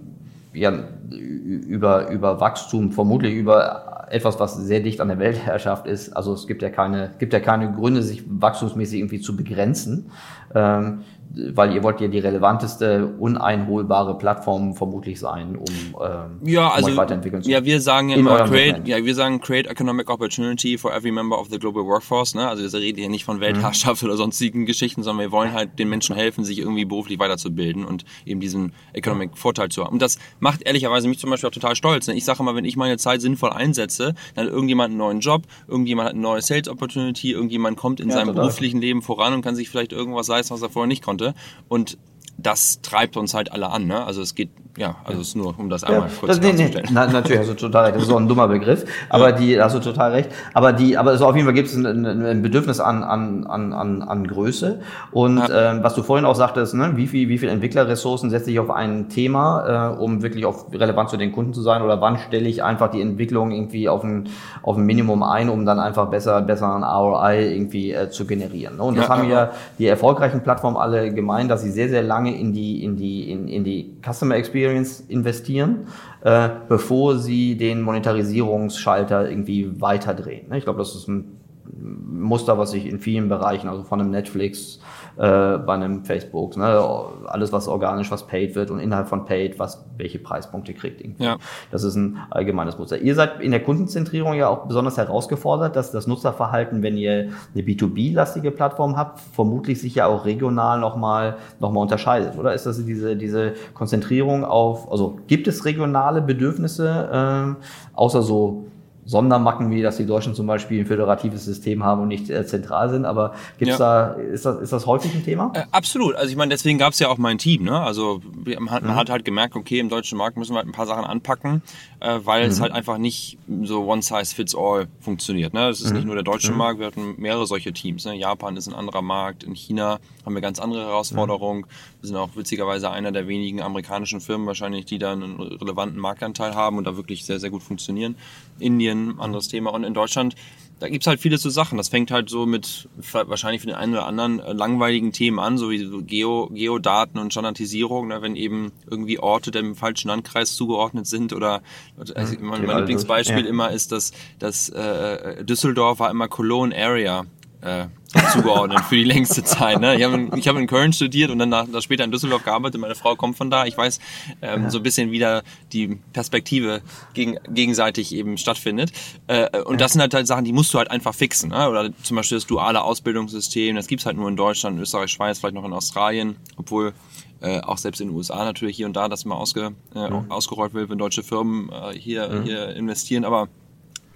ja, über, über Wachstum, vermutlich über etwas, was sehr dicht an der Weltherrschaft ist. Also es gibt ja keine, gibt ja keine Gründe, sich wachstumsmäßig irgendwie zu begrenzen. Ähm, weil ihr wollt ja die relevanteste, uneinholbare Plattform vermutlich sein, um, ähm, ja, also, um euch weiterentwickeln zu können. Ja, wir sagen immer create, ja, wir sagen create economic opportunity for every member of the global workforce. Ne? Also wir reden hier nicht von Weltherrschaft mhm. oder sonstigen Geschichten, sondern wir wollen halt den Menschen helfen, sich irgendwie beruflich weiterzubilden und eben diesen economic Vorteil zu haben. Und das macht ehrlicherweise mich zum Beispiel auch total stolz. Ne? Ich sage immer, wenn ich meine Zeit sinnvoll einsetze, dann hat irgendjemand einen neuen Job, irgendjemand hat eine neue Sales Opportunity, irgendjemand kommt in ja, seinem total. beruflichen Leben voran und kann sich vielleicht irgendwas leisten, was er vorher nicht konnte konnte. Und das treibt uns halt alle an. Ne? Also es geht ja, also es ist nur, um das einmal ja, kurz das, nee, nee, na, natürlich, hast du total recht. Das ist so ein dummer Begriff, aber ja. die, hast du total recht. Aber die, aber so auf jeden Fall gibt es ein, ein, Bedürfnis an, an, an, an, an Größe. Und ja. ähm, was du vorhin auch sagtest, ne, wie viel, wie viel Entwicklerressourcen setze ich auf ein Thema, äh, um wirklich auch relevant zu den Kunden zu sein? Oder wann stelle ich einfach die Entwicklung irgendwie auf ein, auf ein Minimum ein, um dann einfach besser, besser ein ROI irgendwie äh, zu generieren? Ne? Und das haben ja die erfolgreichen Plattformen alle gemeint, dass sie sehr, sehr lange in die, in die, in, in die Customer Experience investieren, äh, bevor sie den Monetarisierungsschalter irgendwie weiterdrehen. Ich glaube, das ist ein Muster, was sich in vielen Bereichen, also von einem Netflix, äh, bei einem Facebook, ne? alles was organisch, was paid wird und innerhalb von paid, was welche Preispunkte kriegt. Irgendwie. Ja. Das ist ein allgemeines Muster. Ihr seid in der Kundenzentrierung ja auch besonders herausgefordert, dass das Nutzerverhalten, wenn ihr eine B2B-lastige Plattform habt, vermutlich sich ja auch regional nochmal noch mal unterscheidet, oder? Ist das diese, diese Konzentrierung auf, also gibt es regionale Bedürfnisse, äh, außer so Sondermacken, wie dass die Deutschen zum Beispiel ein föderatives System haben und nicht äh, zentral sind. Aber gibt's ja. da, ist das, ist das häufig ein Thema? Äh, absolut. Also ich meine, deswegen gab es ja auch mein Team. Ne? Also man hat, man mhm. hat halt gemerkt, okay, im deutschen Markt müssen wir halt ein paar Sachen anpacken, äh, weil mhm. es halt einfach nicht so one size fits all funktioniert. Ne? Es ist mhm. nicht nur der deutsche mhm. Markt, wir hatten mehrere solche Teams. Ne? Japan ist ein anderer Markt, in China haben wir ganz andere Herausforderungen. Wir sind auch witzigerweise einer der wenigen amerikanischen Firmen wahrscheinlich, die da einen relevanten Marktanteil haben und da wirklich sehr, sehr gut funktionieren. Indien, anderes Thema. Und in Deutschland, da gibt's halt viele so Sachen. Das fängt halt so mit wahrscheinlich für den einen oder anderen äh, langweiligen Themen an, so wie so Geo, Geodaten und Standardisierung, ne, wenn eben irgendwie Orte dem falschen Landkreis zugeordnet sind oder also mhm. mein, mein Lieblingsbeispiel ja. immer ist, dass, dass äh, Düsseldorf war immer Cologne Area äh, zugeordnet für die längste Zeit. Ne? Ich habe in, ich hab in Köln studiert und dann nach, nach später in Düsseldorf gearbeitet. Meine Frau kommt von da. Ich weiß ähm, ja. so ein bisschen, wie da die Perspektive gegen, gegenseitig eben stattfindet. Äh, und ja. das sind halt, halt Sachen, die musst du halt einfach fixen. Ne? Oder zum Beispiel das duale Ausbildungssystem. Das gibt's halt nur in Deutschland, Österreich, Schweiz, vielleicht noch in Australien. Obwohl äh, auch selbst in den USA natürlich hier und da das mal ausge, äh, mhm. ausgerollt wird, wenn deutsche Firmen äh, hier, mhm. hier investieren. Aber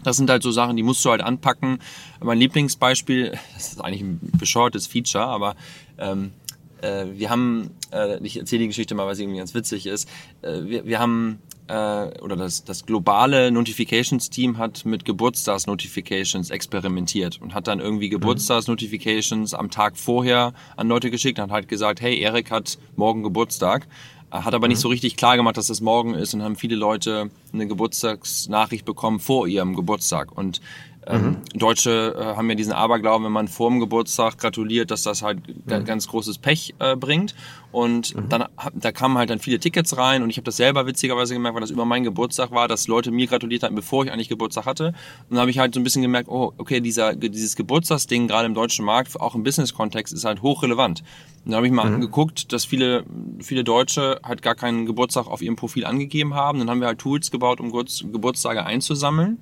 das sind halt so Sachen, die musst du halt anpacken. Mein Lieblingsbeispiel, das ist eigentlich ein bescheuertes Feature, aber ähm, äh, wir haben, äh, ich erzähle die Geschichte mal, weil sie irgendwie ganz witzig ist. Äh, wir, wir haben äh, oder das, das globale Notifications-Team hat mit Geburtstags-Notifications experimentiert und hat dann irgendwie mhm. Geburtstags-Notifications am Tag vorher an Leute geschickt und hat halt gesagt, hey, Erik hat morgen Geburtstag. Hat aber nicht mhm. so richtig klar gemacht, dass es morgen ist und haben viele Leute eine Geburtstagsnachricht bekommen vor ihrem Geburtstag. Und ähm, mhm. Deutsche äh, haben ja diesen Aberglauben, wenn man vor dem Geburtstag gratuliert, dass das halt mhm. ganz großes Pech äh, bringt. Und mhm. dann da kamen halt dann viele Tickets rein und ich habe das selber witzigerweise gemerkt, weil das über meinen Geburtstag war, dass Leute mir gratuliert hatten, bevor ich eigentlich Geburtstag hatte. Und dann habe ich halt so ein bisschen gemerkt, oh, okay, dieser, dieses Geburtstagsding gerade im deutschen Markt, auch im Business-Kontext, ist halt hochrelevant. Und dann habe ich mal mhm. geguckt, dass viele, viele Deutsche halt gar keinen Geburtstag auf ihrem Profil angegeben haben. Dann haben wir halt Tools gebaut, um Geburtstage einzusammeln.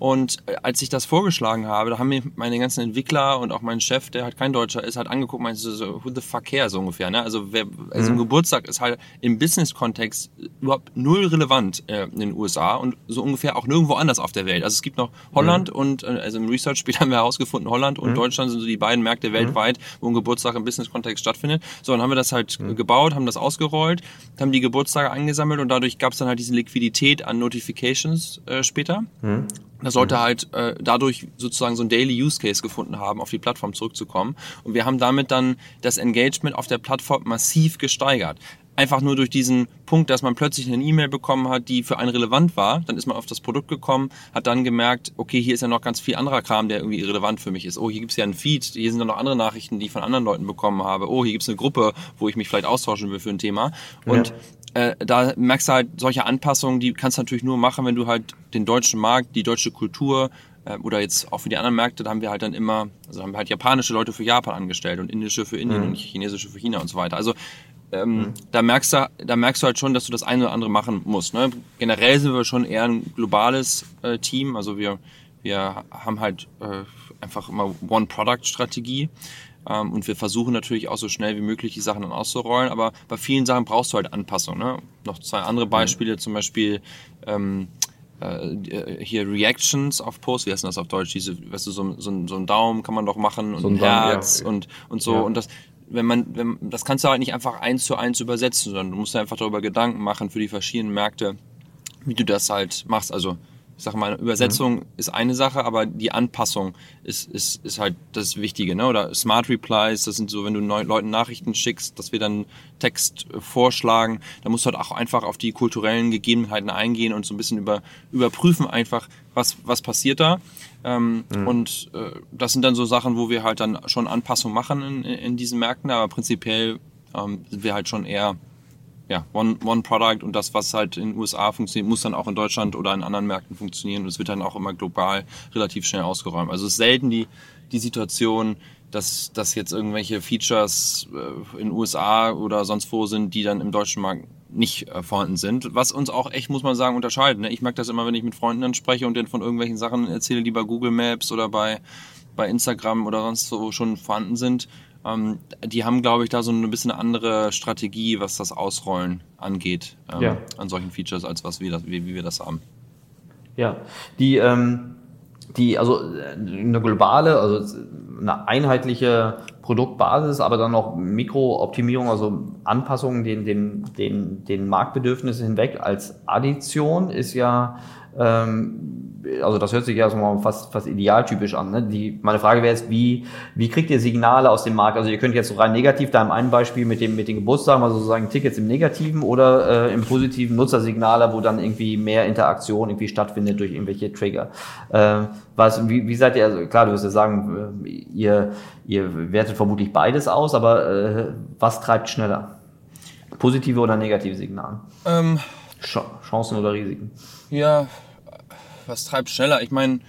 Und äh, als ich das vorgeschlagen habe, da haben mir meine ganzen Entwickler und auch mein Chef, der halt kein Deutscher ist, halt angeguckt, meinte so, who the fuck care, so ungefähr. Ne? Also, wer, also mhm. ein Geburtstag ist halt im Business-Kontext überhaupt null relevant äh, in den USA und so ungefähr auch nirgendwo anders auf der Welt. Also es gibt noch Holland mhm. und, äh, also im Research später haben wir herausgefunden, Holland und mhm. Deutschland sind so die beiden Märkte mhm. weltweit, wo ein Geburtstag im Business-Kontext stattfindet. So, dann haben wir das halt mhm. gebaut, haben das ausgerollt, haben die Geburtstage eingesammelt und dadurch gab es dann halt diese Liquidität an Notifications äh, später. Das sollte mhm. halt äh, dadurch sozusagen so ein Daily Use Case gefunden haben, auf die Plattform zurückzukommen. Und wir haben damit dann das Engagement auf der Plattform massiv gesteigert. Einfach nur durch diesen Punkt, dass man plötzlich eine E-Mail bekommen hat, die für einen relevant war. Dann ist man auf das Produkt gekommen, hat dann gemerkt, okay, hier ist ja noch ganz viel anderer Kram, der irgendwie relevant für mich ist. Oh, hier gibt's ja einen Feed, hier sind ja noch andere Nachrichten, die ich von anderen Leuten bekommen habe. Oh, hier gibt's eine Gruppe, wo ich mich vielleicht austauschen will für ein Thema. Und ja äh, da merkst du halt solche Anpassungen, die kannst du natürlich nur machen, wenn du halt den deutschen Markt, die deutsche Kultur äh, oder jetzt auch für die anderen Märkte, da haben wir halt dann immer, also haben wir halt japanische Leute für Japan angestellt und indische für Indien mhm. und chinesische für China und so weiter. Also ähm, mhm. da merkst du, da merkst du halt schon, dass du das eine oder andere machen musst. Ne? Generell sind wir schon eher ein globales äh, Team, also wir wir haben halt äh, einfach immer One-Product-Strategie. Ähm, und wir versuchen natürlich auch so schnell wie möglich die Sachen dann auszurollen, aber bei vielen Sachen brauchst du halt Anpassung. Ne? Noch zwei andere mhm. Beispiele, zum Beispiel ähm, äh, hier Reactions auf Posts, wie heißt das auf Deutsch? Diese, weißt du, so, so, so ein Daumen kann man doch machen und so ein Herz ja. und, und so. Ja. Und das, wenn man, wenn, das kannst du halt nicht einfach eins zu eins übersetzen, sondern du musst einfach darüber Gedanken machen für die verschiedenen Märkte, wie du das halt machst. Also ich sag mal, Übersetzung mhm. ist eine Sache, aber die Anpassung ist, ist, ist halt das Wichtige, ne? Oder Smart Replies, das sind so, wenn du neuen Leuten Nachrichten schickst, dass wir dann Text äh, vorschlagen, da musst du halt auch einfach auf die kulturellen Gegebenheiten eingehen und so ein bisschen über, überprüfen einfach, was, was passiert da. Ähm, mhm. Und äh, das sind dann so Sachen, wo wir halt dann schon Anpassungen machen in, in diesen Märkten, aber prinzipiell ähm, sind wir halt schon eher ja, One, One Product und das, was halt in den USA funktioniert, muss dann auch in Deutschland oder in anderen Märkten funktionieren und es wird dann auch immer global relativ schnell ausgeräumt. Also es ist selten die, die Situation, dass, dass jetzt irgendwelche Features äh, in USA oder sonst wo sind, die dann im deutschen Markt nicht äh, vorhanden sind. Was uns auch echt, muss man sagen, unterscheidet. Ne? Ich merke das immer, wenn ich mit Freunden dann spreche und denen von irgendwelchen Sachen erzähle, die bei Google Maps oder bei, bei Instagram oder sonst so schon vorhanden sind. Ähm, die haben, glaube ich, da so ein bisschen eine andere Strategie, was das Ausrollen angeht, ähm, ja. an solchen Features, als was wir das, wie, wie wir das haben. Ja, die, ähm, die, also eine globale, also eine einheitliche Produktbasis, aber dann noch Mikrooptimierung, also Anpassungen den, den, den, den Marktbedürfnissen hinweg als Addition ist ja ähm, also das hört sich ja so mal fast, fast idealtypisch an. Ne? Die, meine Frage wäre jetzt, wie, wie kriegt ihr Signale aus dem Markt? Also ihr könnt jetzt so rein negativ da im einen Beispiel mit dem mit den Geburtstagen, also sozusagen Tickets im Negativen oder äh, im positiven Nutzersignale, wo dann irgendwie mehr Interaktion irgendwie stattfindet durch irgendwelche Trigger. Äh, was, wie, wie seid ihr, also klar, du wirst ja sagen, äh, ihr, ihr wertet vermutlich beides aus, aber äh, was treibt schneller? Positive oder negative Signale? Ähm, Chancen oder Risiken? Ja, was treibt schneller? Ich meine,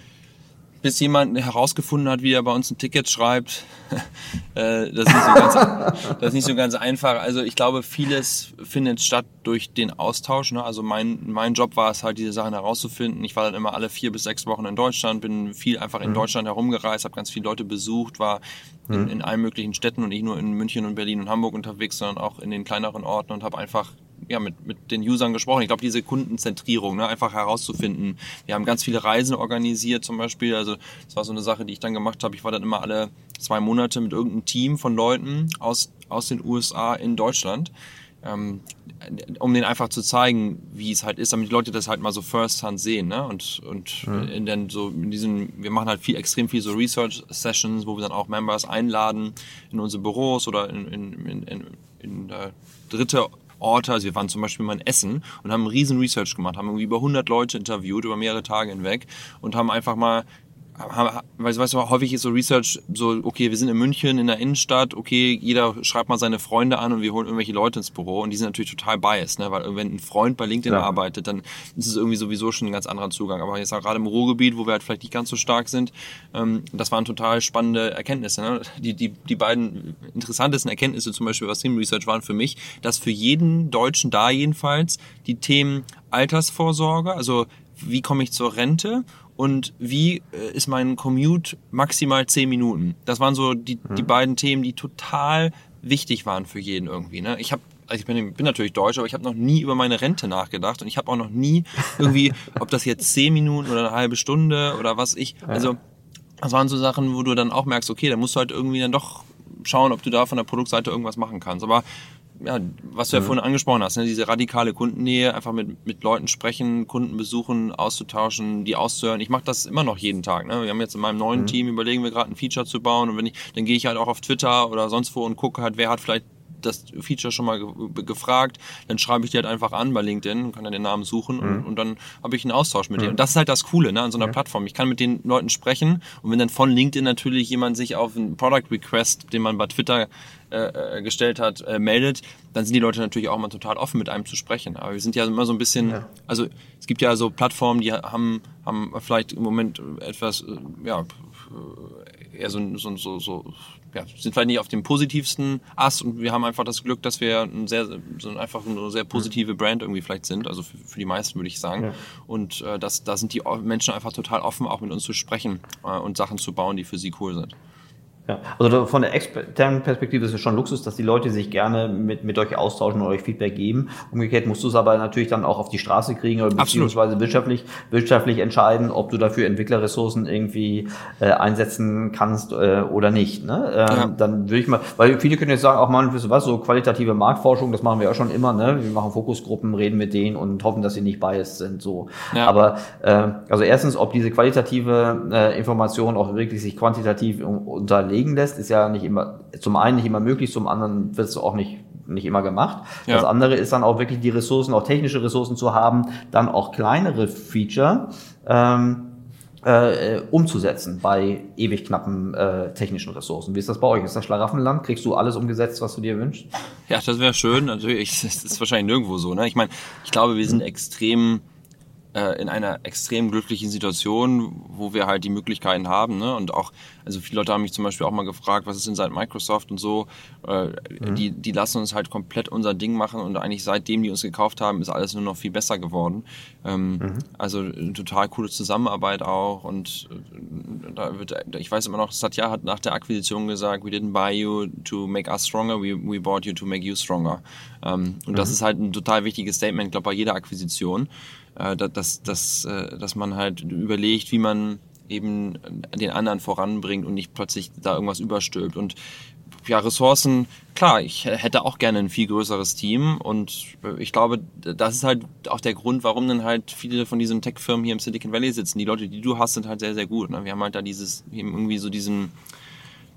bis jemand herausgefunden hat, wie er bei uns ein Ticket schreibt, äh, das, ist nicht so ganz, das ist nicht so ganz einfach. Also ich glaube, vieles findet statt durch den Austausch. Ne? Also mein, mein Job war es halt, diese Sachen herauszufinden. Ich war dann immer alle vier bis sechs Wochen in Deutschland, bin viel einfach in mhm. Deutschland herumgereist, habe ganz viele Leute besucht, war in, mhm. in allen möglichen Städten und nicht nur in München und Berlin und Hamburg unterwegs, sondern auch in den kleineren Orten und habe einfach ja, mit, mit den Usern gesprochen. Ich glaube, diese Kundenzentrierung, ne, einfach herauszufinden. Wir haben ganz viele Reisen organisiert zum Beispiel. Also das war so eine Sache, die ich dann gemacht habe. Ich war dann immer alle zwei Monate mit irgendeinem Team von Leuten aus, aus den USA in Deutschland. Ähm, um denen einfach zu zeigen, wie es halt ist, damit die Leute das halt mal so first-hand sehen, ne? Und, und mhm. in den so in diesen, wir machen halt viel, extrem viel so Research-Sessions, wo wir dann auch Members einladen in unsere Büros oder in, in, in, in, in äh, dritte Orte. Also wir waren zum Beispiel mal in Essen und haben riesen Research gemacht, haben irgendwie über 100 Leute interviewt über mehrere Tage hinweg und haben einfach mal weißt, weißt du, häufig ist so Research so, okay, wir sind in München in der Innenstadt, okay, jeder schreibt mal seine Freunde an und wir holen irgendwelche Leute ins Büro und die sind natürlich total biased, ne? weil wenn ein Freund bei LinkedIn ja. arbeitet, dann ist es irgendwie sowieso schon ein ganz anderer Zugang. Aber jetzt auch gerade im Ruhrgebiet, wo wir halt vielleicht nicht ganz so stark sind, ähm, das waren total spannende Erkenntnisse. Ne? Die, die, die beiden interessantesten Erkenntnisse zum Beispiel, was Team Research waren für mich, dass für jeden Deutschen da jedenfalls die Themen Altersvorsorge, also wie komme ich zur Rente und wie äh, ist mein Commute maximal zehn Minuten. Das waren so die, mhm. die beiden Themen, die total wichtig waren für jeden irgendwie. Ne? Ich habe also ich bin, bin natürlich Deutsch, aber ich habe noch nie über meine Rente nachgedacht und ich habe auch noch nie irgendwie, ob das jetzt zehn Minuten oder eine halbe Stunde oder was ich, also das waren so Sachen, wo du dann auch merkst, okay, da musst du halt irgendwie dann doch schauen, ob du da von der Produktseite irgendwas machen kannst. Aber ja, was du ja mhm. vorhin angesprochen hast, ne, diese radikale Kundennähe, einfach mit, mit Leuten sprechen, Kunden besuchen, auszutauschen, die auszuhören. Ich mache das immer noch jeden Tag. Ne? Wir haben jetzt in meinem neuen mhm. Team überlegen wir gerade ein Feature zu bauen und wenn ich, dann gehe ich halt auch auf Twitter oder sonst wo und gucke halt, wer hat vielleicht das Feature schon mal ge gefragt, dann schreibe ich die halt einfach an bei LinkedIn, kann dann den Namen suchen mhm. und, und, dann habe ich einen Austausch mit mhm. denen. Und das ist halt das Coole ne, an so einer ja. Plattform. Ich kann mit den Leuten sprechen und wenn dann von LinkedIn natürlich jemand sich auf einen Product Request, den man bei Twitter äh, äh, gestellt hat, äh, meldet, dann sind die Leute natürlich auch mal total offen, mit einem zu sprechen. Aber wir sind ja immer so ein bisschen, ja. also es gibt ja so Plattformen, die haben, haben vielleicht im Moment etwas, äh, ja, eher so, so, so, so ja, sind vielleicht nicht auf dem positivsten Ast und wir haben einfach das Glück, dass wir ein sehr, so einfach eine sehr positive Brand irgendwie vielleicht sind, also für, für die meisten würde ich sagen. Ja. Und äh, das, da sind die Menschen einfach total offen, auch mit uns zu sprechen äh, und Sachen zu bauen, die für sie cool sind. Ja, also von der externen Perspektive ist es schon Luxus, dass die Leute sich gerne mit, mit euch austauschen und euch Feedback geben. Umgekehrt musst du es aber natürlich dann auch auf die Straße kriegen oder beziehungsweise wirtschaftlich, wirtschaftlich entscheiden, ob du dafür Entwicklerressourcen irgendwie äh, einsetzen kannst äh, oder nicht. Ne? Ähm, ja. Dann würde ich mal, weil viele können jetzt sagen, auch mal, wisst du was, so qualitative Marktforschung, das machen wir ja schon immer, ne? Wir machen Fokusgruppen, reden mit denen und hoffen, dass sie nicht biased sind. So. Ja. Aber äh, also erstens, ob diese qualitative äh, Information auch wirklich sich quantitativ unterlegt legen lässt, ist ja nicht immer, zum einen nicht immer möglich, zum anderen wird es auch nicht nicht immer gemacht. Ja. Das andere ist dann auch wirklich die Ressourcen, auch technische Ressourcen zu haben, dann auch kleinere Feature ähm, äh, umzusetzen bei ewig knappen äh, technischen Ressourcen. Wie ist das bei euch? Ist das Schlaraffenland? Kriegst du alles umgesetzt, was du dir wünschst? Ja, das wäre schön. Natürlich, das ist wahrscheinlich nirgendwo so. Ne? Ich meine, ich glaube, wir sind mhm. extrem äh, in einer extrem glücklichen Situation, wo wir halt die Möglichkeiten haben. Ne? Und auch, also viele Leute haben mich zum Beispiel auch mal gefragt, was ist denn seit Microsoft und so. Äh, mhm. die, die lassen uns halt komplett unser Ding machen und eigentlich seitdem die uns gekauft haben, ist alles nur noch viel besser geworden. Ähm, mhm. Also eine total coole Zusammenarbeit auch. Und äh, da wird, ich weiß immer noch, Satya hat nach der Akquisition gesagt, we didn't buy you to make us stronger, we, we bought you to make you stronger. Ähm, und mhm. das ist halt ein total wichtiges Statement, glaube bei jeder Akquisition äh, dass, dass, äh, dass man halt überlegt, wie man eben den anderen voranbringt und nicht plötzlich da irgendwas überstülpt. Und ja, Ressourcen, klar, ich hätte auch gerne ein viel größeres Team und ich glaube, das ist halt auch der Grund, warum dann halt viele von diesen Tech-Firmen hier im Silicon Valley sitzen. Die Leute, die du hast, sind halt sehr, sehr gut. Ne? Wir haben halt da dieses, irgendwie so diesen,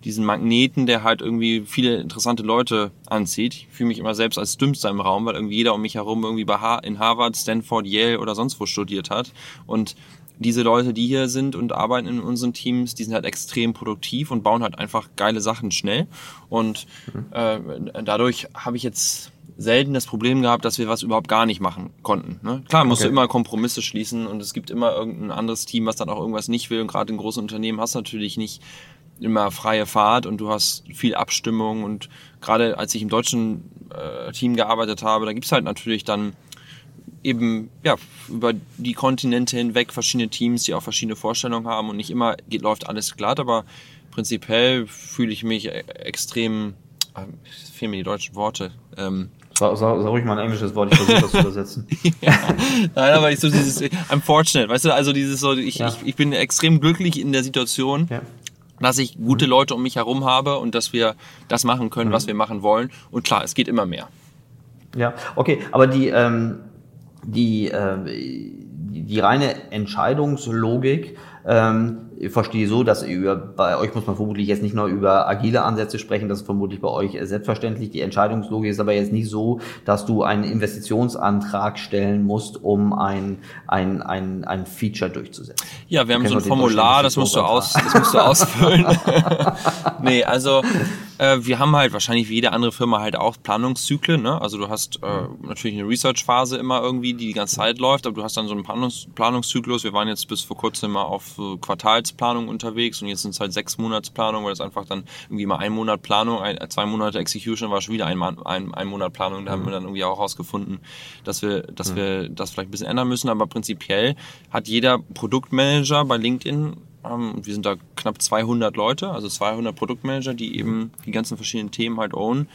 diesen Magneten, der halt irgendwie viele interessante Leute anzieht. Ich fühle mich immer selbst als Dümmster im Raum, weil irgendwie jeder um mich herum irgendwie bei ha in Harvard, Stanford, Yale oder sonst wo studiert hat. Und diese Leute, die hier sind und arbeiten in unseren Teams, die sind halt extrem produktiv und bauen halt einfach geile Sachen schnell. Und äh, dadurch habe ich jetzt selten das Problem gehabt, dass wir was überhaupt gar nicht machen konnten. Ne? Klar, musst okay. du immer Kompromisse schließen und es gibt immer irgendein anderes Team, was dann auch irgendwas nicht will. Und gerade in großen Unternehmen hast du natürlich nicht immer freie Fahrt und du hast viel Abstimmung und gerade als ich im deutschen äh, Team gearbeitet habe, da gibt's halt natürlich dann eben ja über die Kontinente hinweg verschiedene Teams, die auch verschiedene Vorstellungen haben und nicht immer geht, läuft alles glatt, aber prinzipiell fühle ich mich e-, extrem, äh, fehlen mir die deutschen Worte. Ähm, Sag, sag, sag ruhig mal ein englisches Wort, ich versuche das zu übersetzen. ja, nein, aber ich so dieses, I'm fortunate, weißt du, also dieses so, ich, ja. ich, ich bin extrem glücklich in der Situation, ja dass ich gute mhm. Leute um mich herum habe und dass wir das machen können, mhm. was wir machen wollen. Und klar, es geht immer mehr. Ja, okay, aber die, ähm, die, äh, die, reine Entscheidungslogik ähm, ich verstehe so, dass über, bei euch muss man vermutlich jetzt nicht nur über agile Ansätze sprechen, das ist vermutlich bei euch selbstverständlich. Die Entscheidungslogik ist aber jetzt nicht so, dass du einen Investitionsantrag stellen musst, um ein, ein, ein, ein Feature durchzusetzen. Ja, wir haben so ein Formular, das musst du aus, das musst du ausfüllen. nee, also äh, wir haben halt wahrscheinlich wie jede andere Firma halt auch Planungszyklen. Ne? Also du hast äh, natürlich eine Research-Phase immer irgendwie, die die ganze Zeit läuft, aber du hast dann so einen Planungs Planungszyklus. Wir waren jetzt bis vor kurzem mal auf äh, Quartalsplanung unterwegs und jetzt sind es halt sechs Monatsplanung, weil es einfach dann irgendwie mal ein Monat Planung, ein, zwei Monate Execution war schon wieder ein, ein, ein Monat Planung. Da mhm. haben wir dann irgendwie auch rausgefunden, dass wir, dass mhm. wir das vielleicht ein bisschen ändern müssen. Aber prinzipiell hat jeder Produktmanager bei LinkedIn wir sind da knapp 200 Leute, also 200 Produktmanager, die eben die ganzen verschiedenen Themen halt own,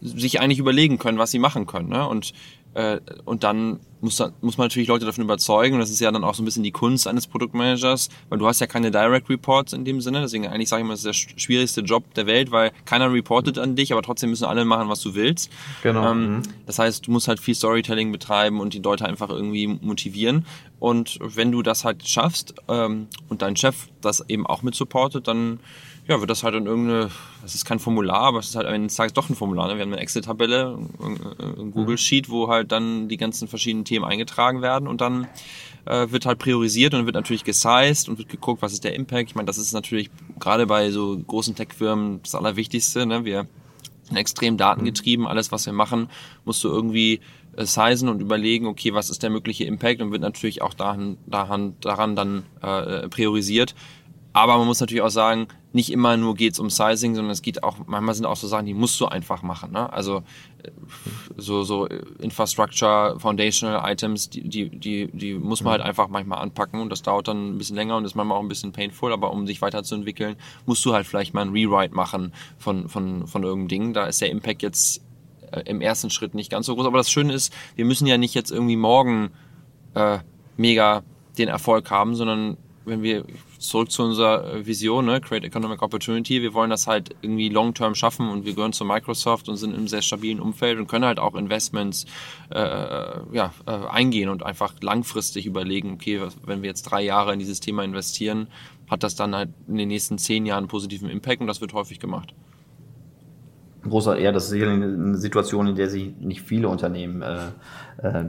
sich eigentlich überlegen können, was sie machen können. Ne? Und äh, und dann muss, muss man natürlich Leute davon überzeugen. Und das ist ja dann auch so ein bisschen die Kunst eines Produktmanagers, weil du hast ja keine Direct Reports in dem Sinne. Deswegen eigentlich sage ich mal, das ist der schwierigste Job der Welt, weil keiner reportet an dich, aber trotzdem müssen alle machen, was du willst. Genau. Ähm, mhm. Das heißt, du musst halt viel Storytelling betreiben und die Leute einfach irgendwie motivieren. Und wenn du das halt schaffst ähm, und dein Chef das eben auch mit supportet, dann ja, wird das halt in irgendeine, das ist kein Formular, aber es ist halt des Tages doch ein Formular. Ne? Wir haben eine Excel-Tabelle, ein Google Sheet, wo halt dann die ganzen verschiedenen Themen eingetragen werden und dann äh, wird halt priorisiert und wird natürlich gesized und wird geguckt, was ist der Impact. Ich meine, das ist natürlich gerade bei so großen Tech-Firmen das Allerwichtigste. Ne? Wir sind extrem datengetrieben. Alles, was wir machen, musst du irgendwie äh, sizen und überlegen, okay, was ist der mögliche Impact und wird natürlich auch daran, daran, daran dann äh, priorisiert. Aber man muss natürlich auch sagen, nicht immer nur geht's um Sizing, sondern es geht auch, manchmal sind auch so Sachen, die musst du einfach machen. Ne? Also äh, so, so Infrastructure, Foundational Items, die, die, die, die muss man halt einfach manchmal anpacken und das dauert dann ein bisschen länger und ist manchmal auch ein bisschen painful, aber um sich weiterzuentwickeln, musst du halt vielleicht mal ein Rewrite machen von, von, von irgendeinem Ding. Da ist der Impact jetzt äh, im ersten Schritt nicht ganz so groß. Aber das Schöne ist, wir müssen ja nicht jetzt irgendwie morgen äh, mega den Erfolg haben, sondern wenn wir zurück zu unserer äh, Vision, ne, Create Economic Opportunity, wir wollen das halt irgendwie long-term schaffen und wir gehören zu Microsoft und sind in einem sehr stabilen Umfeld und können halt auch Investments äh, ja, äh, eingehen und einfach langfristig überlegen, okay, wenn wir jetzt drei Jahre in dieses Thema investieren, hat das dann halt in den nächsten zehn Jahren einen positiven Impact und das wird häufig gemacht. Großer, ja, das ist sicherlich eine Situation, in der sich nicht viele Unternehmen äh, äh,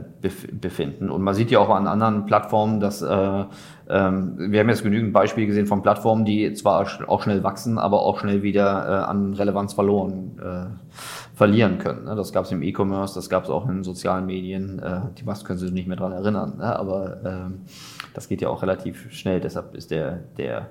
befinden. Und man sieht ja auch an anderen Plattformen, dass äh, ähm, wir haben jetzt genügend Beispiele gesehen von Plattformen, die zwar auch schnell wachsen, aber auch schnell wieder äh, an Relevanz verloren äh, verlieren können. Ne? Das gab es im E-Commerce, das gab es auch in sozialen Medien. Äh, die meisten können sich nicht mehr dran erinnern, ne? aber äh, das geht ja auch relativ schnell. Deshalb ist der der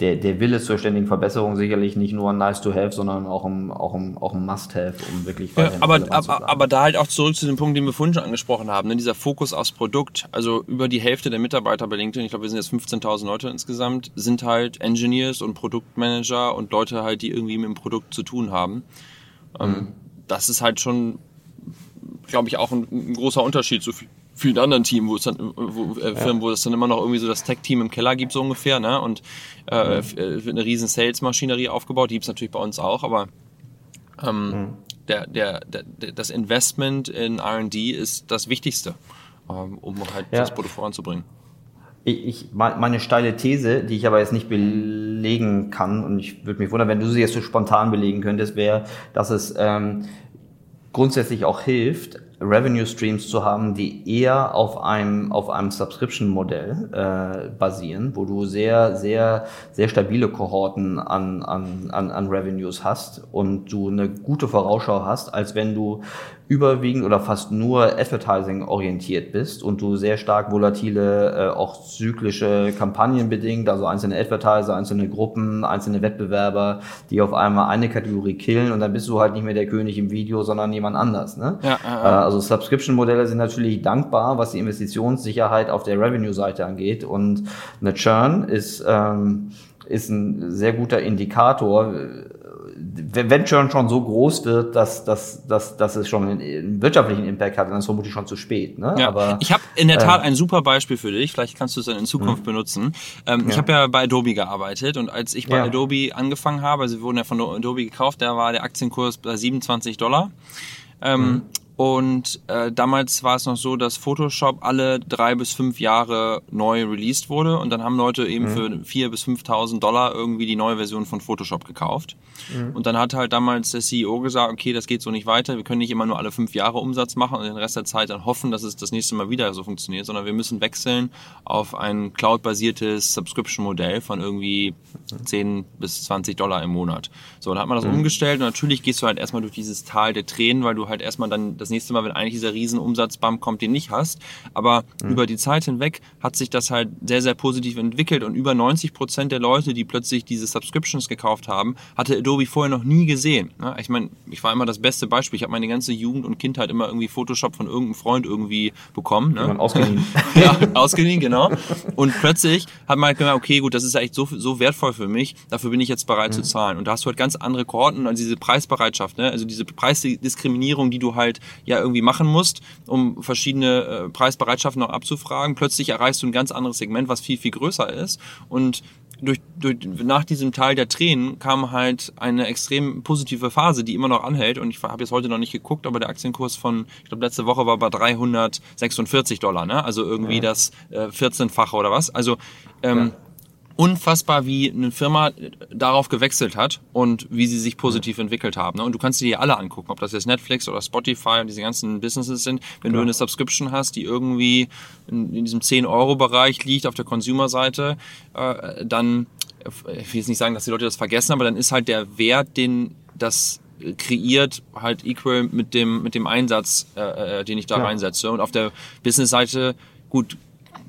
der, der Wille zur ständigen Verbesserung sicherlich nicht nur ein nice to have, sondern auch ein, auch ein, auch ein must have, um wirklich ja, aber, aber, aber da halt auch zurück zu dem Punkt, den wir vorhin schon angesprochen haben, ne? dieser Fokus aufs Produkt. Also über die Hälfte der Mitarbeiter bei LinkedIn, ich glaube, wir sind jetzt 15.000 Leute insgesamt, sind halt Engineers und Produktmanager und Leute halt, die irgendwie mit dem Produkt zu tun haben. Ähm, mhm. Das ist halt schon, glaube ich, auch ein, ein großer Unterschied zu vielen anderen Teams, wo es dann, wo, äh, Firmen, wo es dann immer noch irgendwie so das Tech-Team im Keller gibt, so ungefähr, ne? Und äh, mhm. Äh, eine riesen Sales-Maschinerie aufgebaut, die gibt es natürlich bei uns auch, aber ähm, mhm. der, der, der, das Investment in RD ist das Wichtigste, ähm, um halt ja. das Produkt voranzubringen. Ich, ich, meine steile These, die ich aber jetzt nicht belegen kann, und ich würde mich wundern, wenn du sie jetzt so spontan belegen könntest, wäre, dass es ähm, grundsätzlich auch hilft, Revenue Streams zu haben, die eher auf einem, auf einem Subscription-Modell äh, basieren, wo du sehr, sehr, sehr stabile Kohorten an, an, an, an Revenues hast und du eine gute Vorausschau hast, als wenn du überwiegend oder fast nur Advertising orientiert bist und du sehr stark volatile, äh, auch zyklische Kampagnen bedingt, also einzelne Advertiser, einzelne Gruppen, einzelne Wettbewerber, die auf einmal eine Kategorie killen und dann bist du halt nicht mehr der König im Video, sondern jemand anders. Ne? Ja, ja, ja. Äh, also Subscription-Modelle sind natürlich dankbar, was die Investitionssicherheit auf der Revenue-Seite angeht und eine Churn ist ähm, ist ein sehr guter Indikator wenn Churn schon so groß wird, dass, dass, dass, dass es schon einen wirtschaftlichen Impact hat, dann ist es vermutlich schon zu spät. Ne? Ja. Aber, ich habe in der Tat äh, ein super Beispiel für dich, vielleicht kannst du es dann in Zukunft mh. benutzen. Ähm, ja. Ich habe ja bei Adobe gearbeitet und als ich bei ja. Adobe angefangen habe, also wir wurden ja von Adobe gekauft, da war der Aktienkurs bei 27 Dollar. Ähm, mhm. Und äh, damals war es noch so, dass Photoshop alle drei bis fünf Jahre neu released wurde und dann haben Leute eben mhm. für vier bis 5.000 Dollar irgendwie die neue Version von Photoshop gekauft. Mhm. Und dann hat halt damals der CEO gesagt, okay, das geht so nicht weiter, wir können nicht immer nur alle fünf Jahre Umsatz machen und den Rest der Zeit dann hoffen, dass es das nächste Mal wieder so funktioniert, sondern wir müssen wechseln auf ein cloud-basiertes Subscription-Modell von irgendwie 10 bis 20 Dollar im Monat. So, dann hat man das mhm. umgestellt und natürlich gehst du halt erstmal durch dieses Tal der Tränen, weil du halt erstmal dann das nächste Mal, wenn eigentlich dieser riesen Umsatzbump kommt, den nicht hast. Aber mhm. über die Zeit hinweg hat sich das halt sehr, sehr positiv entwickelt und über 90 Prozent der Leute, die plötzlich diese Subscriptions gekauft haben, hatte Adobe vorher noch nie gesehen. Ich meine, ich war immer das beste Beispiel. Ich habe meine ganze Jugend und Kindheit immer irgendwie Photoshop von irgendeinem Freund irgendwie bekommen. Ne? Ausgeliehen. ja, ausgeliehen, genau. Und plötzlich hat man halt gemerkt, okay, gut, das ist echt so, so wertvoll für mich, dafür bin ich jetzt bereit mhm. zu zahlen. Und da hast du halt ganz andere Kohorten, also diese Preisbereitschaft, ne? also diese Preisdiskriminierung, die du halt ja irgendwie machen musst, um verschiedene äh, Preisbereitschaften noch abzufragen. Plötzlich erreichst du ein ganz anderes Segment, was viel, viel größer ist. Und durch, durch, nach diesem Teil der Tränen kam halt eine extrem positive Phase, die immer noch anhält. Und ich habe jetzt heute noch nicht geguckt, aber der Aktienkurs von, ich glaube, letzte Woche war bei 346 Dollar, ne? Also irgendwie ja. das äh, 14-fache oder was. Also ähm, ja unfassbar, wie eine Firma darauf gewechselt hat und wie sie sich positiv entwickelt haben. Ne? Und du kannst dir die alle angucken, ob das jetzt Netflix oder Spotify und diese ganzen Businesses sind. Wenn Klar. du eine Subscription hast, die irgendwie in, in diesem 10-Euro-Bereich liegt auf der Consumer-Seite, äh, dann, ich will jetzt nicht sagen, dass die Leute das vergessen, aber dann ist halt der Wert, den das kreiert, halt equal mit dem, mit dem Einsatz, äh, äh den ich da ja. reinsetze. Und auf der Business-Seite, gut,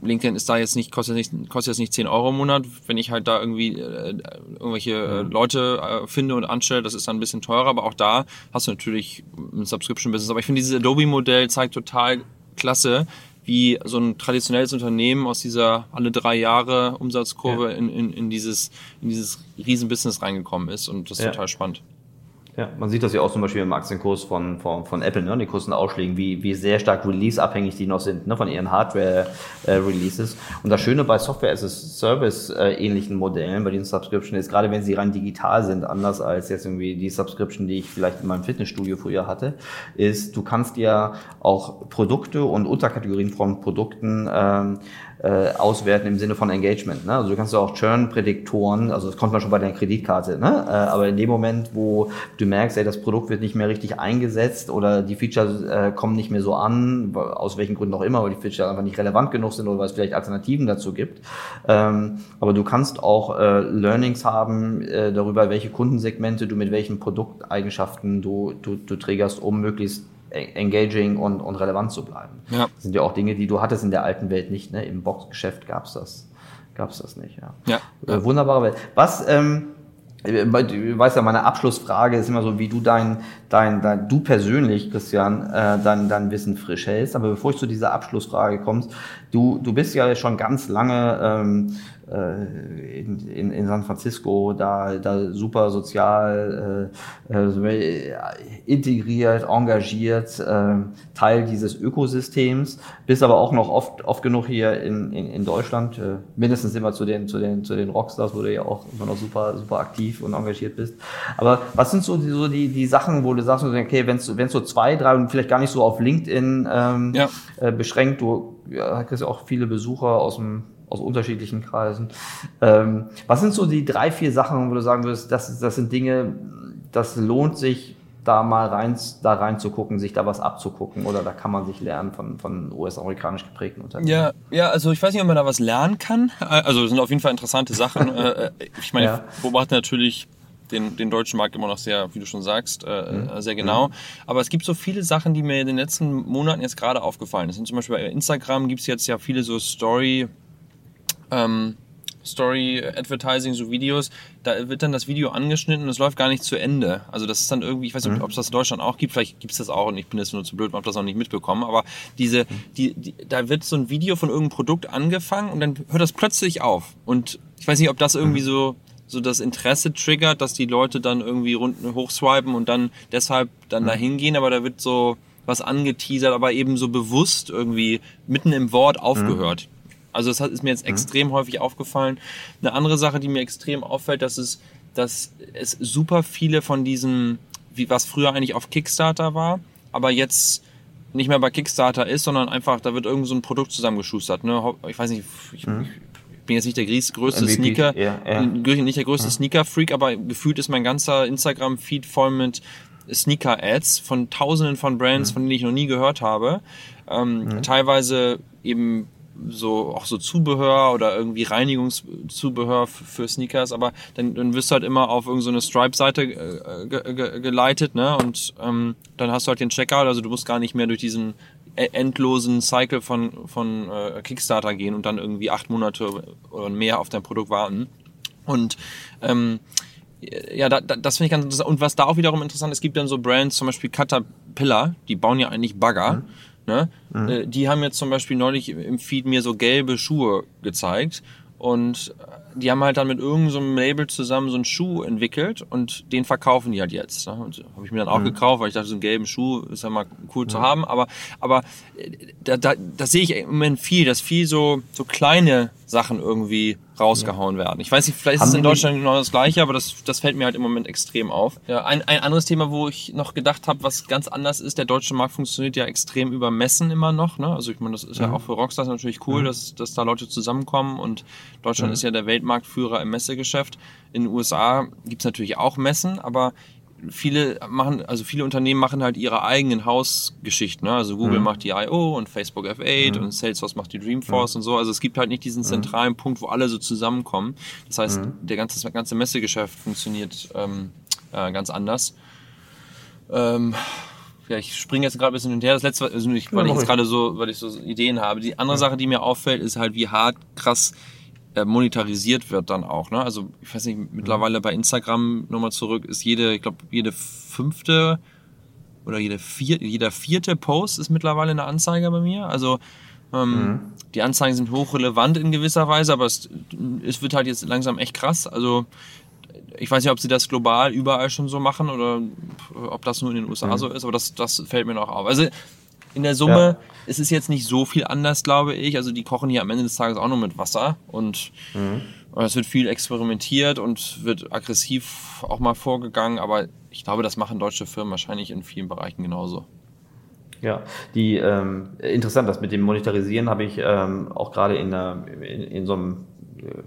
LinkedIn ist da jetzt nicht, kostet, nicht, kostet jetzt nicht 10 Euro im Monat. Wenn ich halt da irgendwie äh, irgendwelche äh, Leute äh, finde und anstelle, das ist dann ein bisschen teurer, aber auch da hast du natürlich ein Subscription-Business. Aber ich finde, dieses Adobe-Modell zeigt total klasse, wie so ein traditionelles Unternehmen aus dieser alle drei Jahre Umsatzkurve ja. in, in, in dieses, in dieses Riesenbusiness reingekommen ist und das ist ja. total spannend. Ja, man sieht das ja auch zum Beispiel im Aktienkurs von, von, von Apple, ne? die kurzen Ausschlägen, wie, wie sehr stark release-abhängig die noch sind, ne? von ihren Hardware-Releases. und das Schöne bei Software-as-a-Service-ähnlichen Modellen, bei diesen Subscription ist, gerade wenn sie rein digital sind, anders als jetzt irgendwie die Subscription, die ich vielleicht in meinem Fitnessstudio früher hatte, ist, du kannst ja auch Produkte und Unterkategorien von Produkten ähm, äh, auswerten im Sinne von Engagement. Ne? Also du kannst auch Churn-Prädiktoren, also das kommt man schon bei deiner Kreditkarte, ne? äh, aber in dem Moment, wo du merkst, ey, das Produkt wird nicht mehr richtig eingesetzt oder die Features äh, kommen nicht mehr so an, aus welchen Gründen auch immer, weil die Features einfach nicht relevant genug sind oder weil es vielleicht Alternativen dazu gibt. Ähm, aber du kannst auch äh, Learnings haben äh, darüber, welche Kundensegmente du mit welchen Produkteigenschaften du, du, du triggerst, um möglichst engaging und, und relevant zu bleiben. Ja. Das sind ja auch Dinge, die du hattest in der alten Welt nicht. Ne? Im Boxgeschäft gab's das, gab's das nicht. Ja. ja. Äh, wunderbare Welt. Was ähm, äh, du weißt ja, meine Abschlussfrage ist immer so, wie du dein, dein, dein du persönlich, Christian, äh, dein, dein Wissen frisch hältst. Aber bevor ich zu dieser Abschlussfrage kommst, du, du bist ja schon ganz lange ähm, äh, in, in, in San Francisco, da, da super sozial äh, äh, integriert, engagiert, äh, Teil dieses Ökosystems, bist aber auch noch oft, oft genug hier in, in, in Deutschland, äh, mindestens immer zu den, zu, den, zu den Rockstars, wo du ja auch immer noch super, super aktiv und engagiert bist. Aber was sind so die, so die, die Sachen, wo du sagst, okay, wenn es so zwei, drei und vielleicht gar nicht so auf LinkedIn ähm, ja. äh, beschränkt, du ja, hast ja auch viele Besucher aus dem aus unterschiedlichen Kreisen. Ähm, was sind so die drei, vier Sachen, wo du sagen würdest, das, das sind Dinge, das lohnt sich, da mal rein, da reinzugucken, sich da was abzugucken oder da kann man sich lernen von, von US-amerikanisch geprägten Unternehmen? Ja, ja, also ich weiß nicht, ob man da was lernen kann. Also sind auf jeden Fall interessante Sachen. Äh, ich meine, ja. ich beobachte natürlich den, den deutschen Markt immer noch sehr, wie du schon sagst, äh, mhm. sehr genau. Mhm. Aber es gibt so viele Sachen, die mir in den letzten Monaten jetzt gerade aufgefallen sind. Zum Beispiel bei Instagram gibt es jetzt ja viele so Story- ähm, Story Advertising, so Videos, da wird dann das Video angeschnitten und es läuft gar nicht zu Ende. Also das ist dann irgendwie, ich weiß nicht, mhm. ob es das in Deutschland auch gibt, vielleicht gibt es das auch und ich bin jetzt nur zu blöd und habe das auch nicht mitbekommen, aber diese, die, die, da wird so ein Video von irgendeinem Produkt angefangen und dann hört das plötzlich auf. Und ich weiß nicht, ob das irgendwie mhm. so so das Interesse triggert, dass die Leute dann irgendwie runden hochswipen und dann deshalb dann mhm. dahin gehen, aber da wird so was angeteasert, aber eben so bewusst irgendwie mitten im Wort aufgehört. Mhm. Also das ist mir jetzt mhm. extrem häufig aufgefallen. Eine andere Sache, die mir extrem auffällt, dass es, dass es super viele von diesen, wie was früher eigentlich auf Kickstarter war, aber jetzt nicht mehr bei Kickstarter ist, sondern einfach, da wird irgend so ein Produkt zusammengeschustert. Ne? Ich weiß nicht, ich, mhm. ich bin jetzt nicht der größte MVP, Sneaker, yeah, yeah. nicht der größte mhm. Sneaker-Freak, aber gefühlt ist mein ganzer Instagram-Feed voll mit Sneaker-Ads von tausenden von Brands, mhm. von denen ich noch nie gehört habe. Ähm, mhm. Teilweise eben so auch so Zubehör oder irgendwie Reinigungszubehör für Sneakers, aber dann, dann wirst du halt immer auf irgendeine so Stripe-Seite äh, ge ge geleitet, ne? Und ähm, dann hast du halt den Checkout, also du musst gar nicht mehr durch diesen e-, endlosen Cycle von, von äh, Kickstarter gehen und dann irgendwie acht Monate oder mehr auf dein Produkt warten. Und ähm, ja, da, da, das finde ich ganz interessant. Und was da auch wiederum interessant ist, gibt dann so Brands, zum Beispiel Caterpillar, die bauen ja eigentlich Bagger. Mhm. Ne? Mhm. Die haben jetzt zum Beispiel neulich im Feed mir so gelbe Schuhe gezeigt und die haben halt dann mit irgendeinem so Label zusammen so einen Schuh entwickelt und den verkaufen die halt jetzt. Ne? Habe ich mir dann auch mhm. gekauft, weil ich dachte, so einen gelben Schuh ist ja mal cool mhm. zu haben. Aber, aber äh, da, da, das sehe ich im Moment viel, dass viel so, so kleine Sachen irgendwie rausgehauen werden. Ich weiß nicht, vielleicht ist es in Deutschland genau das gleiche, aber das, das fällt mir halt im Moment extrem auf. Ja, ein, ein anderes Thema, wo ich noch gedacht habe, was ganz anders ist, der deutsche Markt funktioniert ja extrem über Messen immer noch. Ne? Also ich meine, das ist mhm. ja auch für Rockstars natürlich cool, mhm. dass, dass da Leute zusammenkommen und Deutschland mhm. ist ja der Weltmarktführer im Messegeschäft. In den USA gibt's natürlich auch Messen, aber viele machen, also viele Unternehmen machen halt ihre eigenen Hausgeschichten. Ne? Also Google mhm. macht die I.O. und Facebook F8 mhm. und Salesforce macht die Dreamforce mhm. und so. Also es gibt halt nicht diesen mhm. zentralen Punkt, wo alle so zusammenkommen. Das heißt, mhm. der ganze, das ganze Messegeschäft funktioniert ähm, äh, ganz anders. Ähm, ja, ich springe jetzt gerade ein bisschen hinterher. Das letzte, also ich, weil ich jetzt gerade so, weil ich so Ideen habe. Die andere Sache, die mir auffällt, ist halt, wie hart krass äh, monetarisiert wird dann auch. Ne? Also ich weiß nicht, mittlerweile bei Instagram nochmal zurück ist jede, ich glaube, jede fünfte oder jede vier, jeder vierte Post ist mittlerweile eine Anzeige bei mir. Also ähm, mhm. die Anzeigen sind hochrelevant in gewisser Weise, aber es, es wird halt jetzt langsam echt krass. Also ich weiß nicht, ob sie das global überall schon so machen oder ob das nur in den USA mhm. so ist, aber das, das fällt mir noch auf. Also in der Summe ja. ist es jetzt nicht so viel anders, glaube ich. Also die kochen hier am Ende des Tages auch nur mit Wasser und mhm. es wird viel experimentiert und wird aggressiv auch mal vorgegangen, aber ich glaube, das machen deutsche Firmen wahrscheinlich in vielen Bereichen genauso. Ja, die ähm, interessant, das mit dem Monetarisieren habe ich ähm, auch gerade in, in, in so einem äh,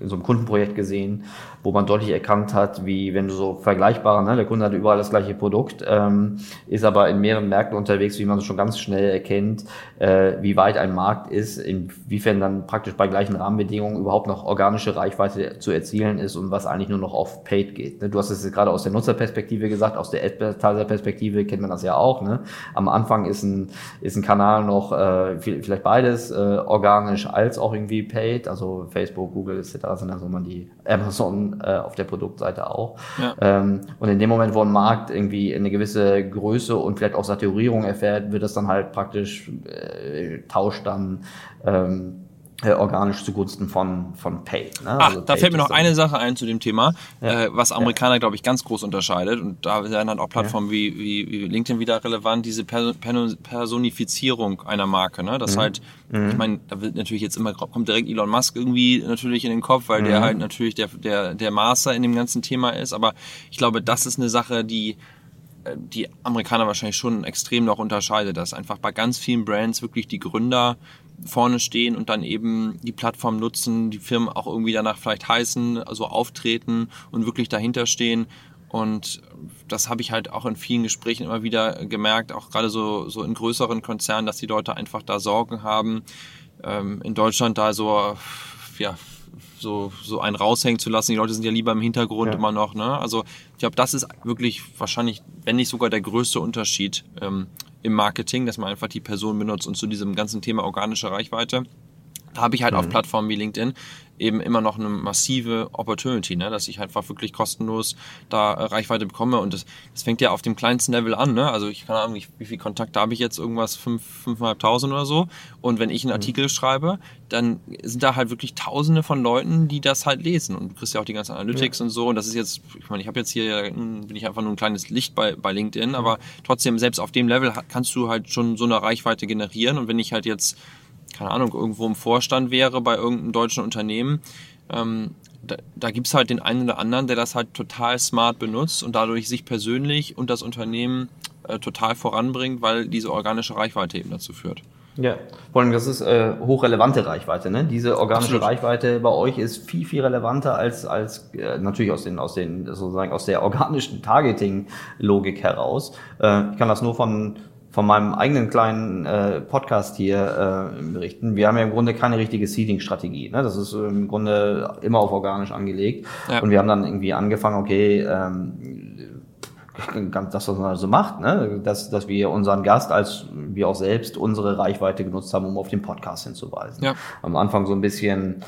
in so einem Kundenprojekt gesehen, wo man deutlich erkannt hat, wie wenn du so vergleichbare, ne, der Kunde hat überall das gleiche Produkt, ähm, ist aber in mehreren Märkten unterwegs, wie man schon ganz schnell erkennt, äh, wie weit ein Markt ist, inwiefern dann praktisch bei gleichen Rahmenbedingungen überhaupt noch organische Reichweite zu erzielen ist und was eigentlich nur noch auf Paid geht. Ne? Du hast es gerade aus der Nutzerperspektive gesagt, aus der Advertiser-Perspektive kennt man das ja auch. Ne? Am Anfang ist ein, ist ein Kanal noch äh, vielleicht beides, äh, organisch als auch irgendwie Paid, also Facebook, Google etc. sind dann so man die Amazon äh, auf der Produktseite auch. Ja. Ähm, und in dem Moment, wo ein Markt irgendwie eine gewisse Größe und vielleicht auch Saturierung erfährt, wird das dann halt praktisch äh, tauscht dann ähm, äh, organisch zugunsten von, von Pay. Ne? Ach, also da Pay fällt mir noch eine Sache ein zu dem Thema, ja. äh, was Amerikaner, ja. glaube ich, ganz groß unterscheidet. Und da werden dann auch Plattformen ja. wie, wie, wie LinkedIn wieder relevant, diese Personifizierung einer Marke. Ne? Das mhm. halt, mhm. ich meine, da wird natürlich jetzt immer, kommt direkt Elon Musk irgendwie natürlich in den Kopf, weil mhm. der halt natürlich der, der, der Master in dem ganzen Thema ist. Aber ich glaube, das ist eine Sache, die äh, die Amerikaner wahrscheinlich schon extrem noch unterscheidet, dass einfach bei ganz vielen Brands wirklich die Gründer vorne stehen und dann eben die Plattform nutzen, die Firmen auch irgendwie danach vielleicht heißen, also auftreten und wirklich dahinter stehen. Und das habe ich halt auch in vielen Gesprächen immer wieder gemerkt, auch gerade so, so in größeren Konzernen, dass die Leute einfach da Sorgen haben, ähm, in Deutschland da so, ja, so, so einen raushängen zu lassen. Die Leute sind ja lieber im Hintergrund ja. immer noch. Ne? Also ich glaube, das ist wirklich wahrscheinlich, wenn nicht sogar der größte Unterschied ähm, im Marketing, dass man einfach die Person benutzt und zu diesem ganzen Thema organische Reichweite. Da habe ich halt mhm. auf Plattformen wie LinkedIn eben immer noch eine massive Opportunity, ne? dass ich einfach wirklich kostenlos da äh, Reichweite bekomme. Und das, das fängt ja auf dem kleinsten Level an. Ne? Also ich kann Ahnung, wie, wie viel Kontakte habe ich jetzt? Irgendwas fünf, fünfeinhalbtausend oder so. Und wenn ich einen mhm. Artikel mhm. schreibe, dann sind da halt wirklich Tausende von Leuten, die das halt lesen. Und du kriegst ja auch die ganzen Analytics ja. und so. Und das ist jetzt, ich meine, ich habe jetzt hier, bin ich einfach nur ein kleines Licht bei, bei LinkedIn, aber trotzdem, selbst auf dem Level kannst du halt schon so eine Reichweite generieren. Und wenn ich halt jetzt keine Ahnung, irgendwo im Vorstand wäre bei irgendeinem deutschen Unternehmen, ähm, da, da gibt es halt den einen oder anderen, der das halt total smart benutzt und dadurch sich persönlich und das Unternehmen äh, total voranbringt, weil diese organische Reichweite eben dazu führt. Ja, vor allem das ist äh, hochrelevante Reichweite. Ne? Diese organische Absolut. Reichweite bei euch ist viel viel relevanter als als äh, natürlich aus den aus den sozusagen aus der organischen Targeting-Logik heraus. Äh, ich kann das nur von von meinem eigenen kleinen äh, Podcast hier äh, berichten. Wir haben ja im Grunde keine richtige Seeding-Strategie. Ne? Das ist im Grunde immer auf organisch angelegt. Ja. Und wir haben dann irgendwie angefangen, okay, ähm, das, was man so macht, ne? dass, dass wir unseren Gast als wir auch selbst unsere Reichweite genutzt haben, um auf den Podcast hinzuweisen. Ja. Am Anfang so ein bisschen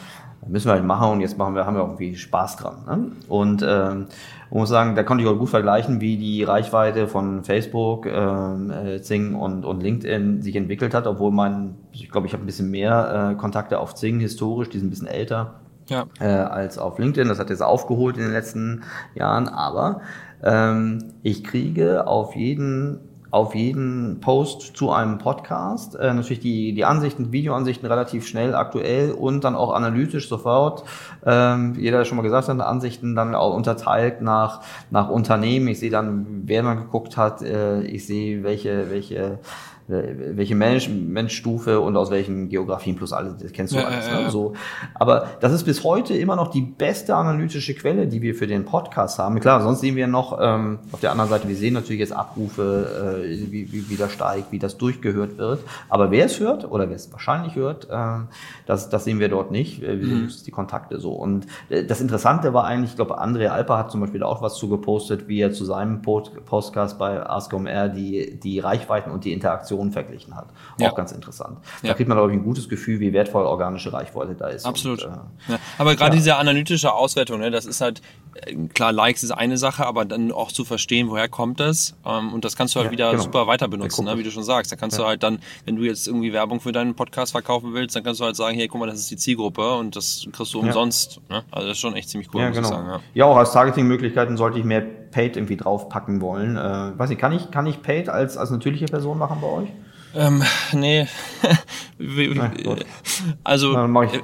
müssen wir halt machen und jetzt machen wir, haben wir irgendwie Spaß dran. Ne? Und ähm, muss sagen, da konnte ich auch gut vergleichen, wie die Reichweite von Facebook, ähm, äh, Zing und, und LinkedIn sich entwickelt hat, obwohl mein, ich glaube, ich habe ein bisschen mehr äh, Kontakte auf Zing historisch, die sind ein bisschen älter ja. äh, als auf LinkedIn. Das hat jetzt aufgeholt in den letzten Jahren, aber ähm, ich kriege auf jeden auf jeden Post zu einem Podcast. Äh, natürlich die, die Ansichten, Videoansichten relativ schnell, aktuell und dann auch analytisch sofort. Ähm, jeder schon mal gesagt hat, Ansichten dann auch unterteilt nach, nach Unternehmen. Ich sehe dann, wer man geguckt hat, äh, ich sehe, welche, welche welche Managementstufe und aus welchen Geografien plus alles, das kennst du ja, alles. Ne? So. Aber das ist bis heute immer noch die beste analytische Quelle, die wir für den Podcast haben. Klar, sonst sehen wir noch ähm, auf der anderen Seite, wir sehen natürlich jetzt Abrufe, äh, wie, wie, wie das steigt, wie das durchgehört wird. Aber wer es hört oder wer es wahrscheinlich hört, äh, das, das sehen wir dort nicht. Wir sehen mhm. die Kontakte so. Und äh, das Interessante war eigentlich, ich glaube, André Alper hat zum Beispiel auch was zugepostet, wie er zu seinem Podcast bei AskOMR die, die Reichweiten und die Interaktion Personen verglichen hat. Ja. Auch ganz interessant. Da ja. kriegt man, glaube ich, ein gutes Gefühl, wie wertvoll organische Reichweite da ist. Absolut. Und, äh, ja. Aber gerade diese analytische Auswertung, ne, das ist halt, äh, klar, Likes ist eine Sache, aber dann auch zu verstehen, woher kommt das. Ähm, und das kannst du halt wieder genau. super weiter benutzen, ne, wie du schon sagst. Da kannst du halt dann, wenn du jetzt irgendwie Werbung für deinen Podcast verkaufen willst, dann kannst du halt sagen, hey, guck mal, das ist die Zielgruppe und das kriegst du umsonst. Ne? Also das ist schon echt ziemlich cool, ja, muss genau. ich sagen. Ja, auch als Targeting-Möglichkeiten sollte ich mehr Paid irgendwie draufpacken wollen. Äh, weiß nicht, kann ich, kann ich Paid als, als natürliche Person machen bei euch? Ähm, nee. also, ich. Äh,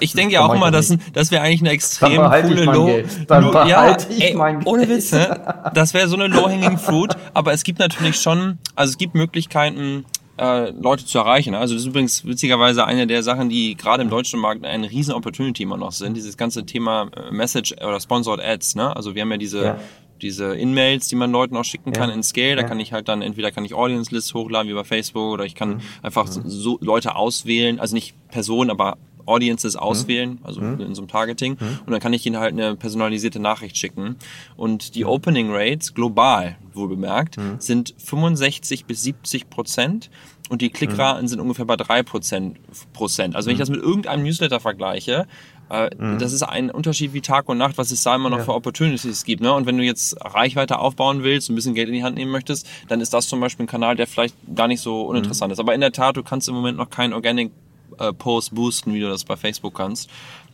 ich denke ja auch immer, dass, das wäre eigentlich eine extrem coole Low. Dann ja, ey, ohne Witz, ne? Das wäre so eine Low-Hanging Fruit. Aber es gibt natürlich schon, also es gibt Möglichkeiten, äh, Leute zu erreichen. Also das ist übrigens witzigerweise eine der Sachen, die gerade im deutschen Markt ein riesen Opportunity immer noch sind. Dieses ganze Thema äh, Message oder Sponsored Ads. Ne? Also wir haben ja diese ja diese In-Mails, die man Leuten auch schicken kann ja. in Scale. Da ja. kann ich halt dann entweder kann ich Audience Lists hochladen wie bei Facebook oder ich kann mhm. einfach so Leute auswählen, also nicht Personen, aber Audiences mhm. auswählen, also mhm. in so einem Targeting. Mhm. Und dann kann ich ihnen halt eine personalisierte Nachricht schicken. Und die Opening Rates global, wohl bemerkt, mhm. sind 65 bis 70 Prozent. Und die Klickraten sind ungefähr bei 3 Prozent. Also wenn ich das mit irgendeinem Newsletter vergleiche, äh. Das ist ein Unterschied wie Tag und Nacht, was es da immer noch ja. für Opportunities gibt. Ne? Und wenn du jetzt Reichweite aufbauen willst, ein bisschen Geld in die Hand nehmen möchtest, dann ist das zum Beispiel ein Kanal, der vielleicht gar nicht so uninteressant mhm. ist. Aber in der Tat, du kannst im Moment noch keinen Organic äh, Post boosten, wie du das bei Facebook kannst.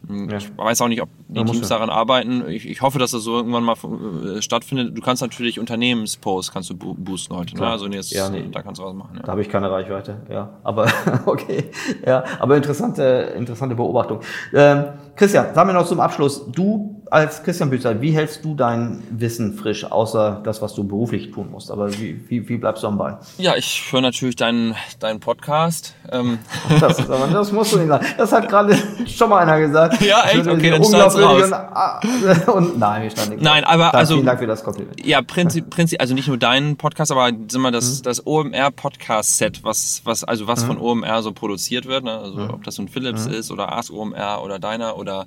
Hm. Ich weiß auch nicht, ob die Teams ja. daran arbeiten. Ich, ich, hoffe, dass das so irgendwann mal äh, stattfindet. Du kannst natürlich Unternehmensposts kannst du boosten heute. Ne? Also jetzt, ja, nee. da kannst du was machen. Ja. Da habe ich keine Reichweite. Ja, aber okay. Ja, aber interessante, interessante Beobachtung. Ähm, Christian, sagen wir noch zum Abschluss. Du als Christian Bützer, wie hältst du dein Wissen frisch, außer das, was du beruflich tun musst? Aber wie, wie, wie bleibst du am Ball? Ja, ich höre natürlich deinen, deinen Podcast. Ähm. Das, ist aber, das musst du nicht sagen. Das hat gerade schon mal einer gesagt. Ja, echt? Okay, dann schneid's raus. Und, ah, und, nein, ich stand nicht. Nein, aber also... Vielen Dank für das Kompliment. Ja, Prinzip, Prinzip, also nicht nur deinen Podcast, aber sind wir das, mhm. das OMR-Podcast-Set, was, was, also was mhm. von OMR so produziert wird, ne? also mhm. ob das so ein Philips mhm. ist oder Ask OMR oder deiner oder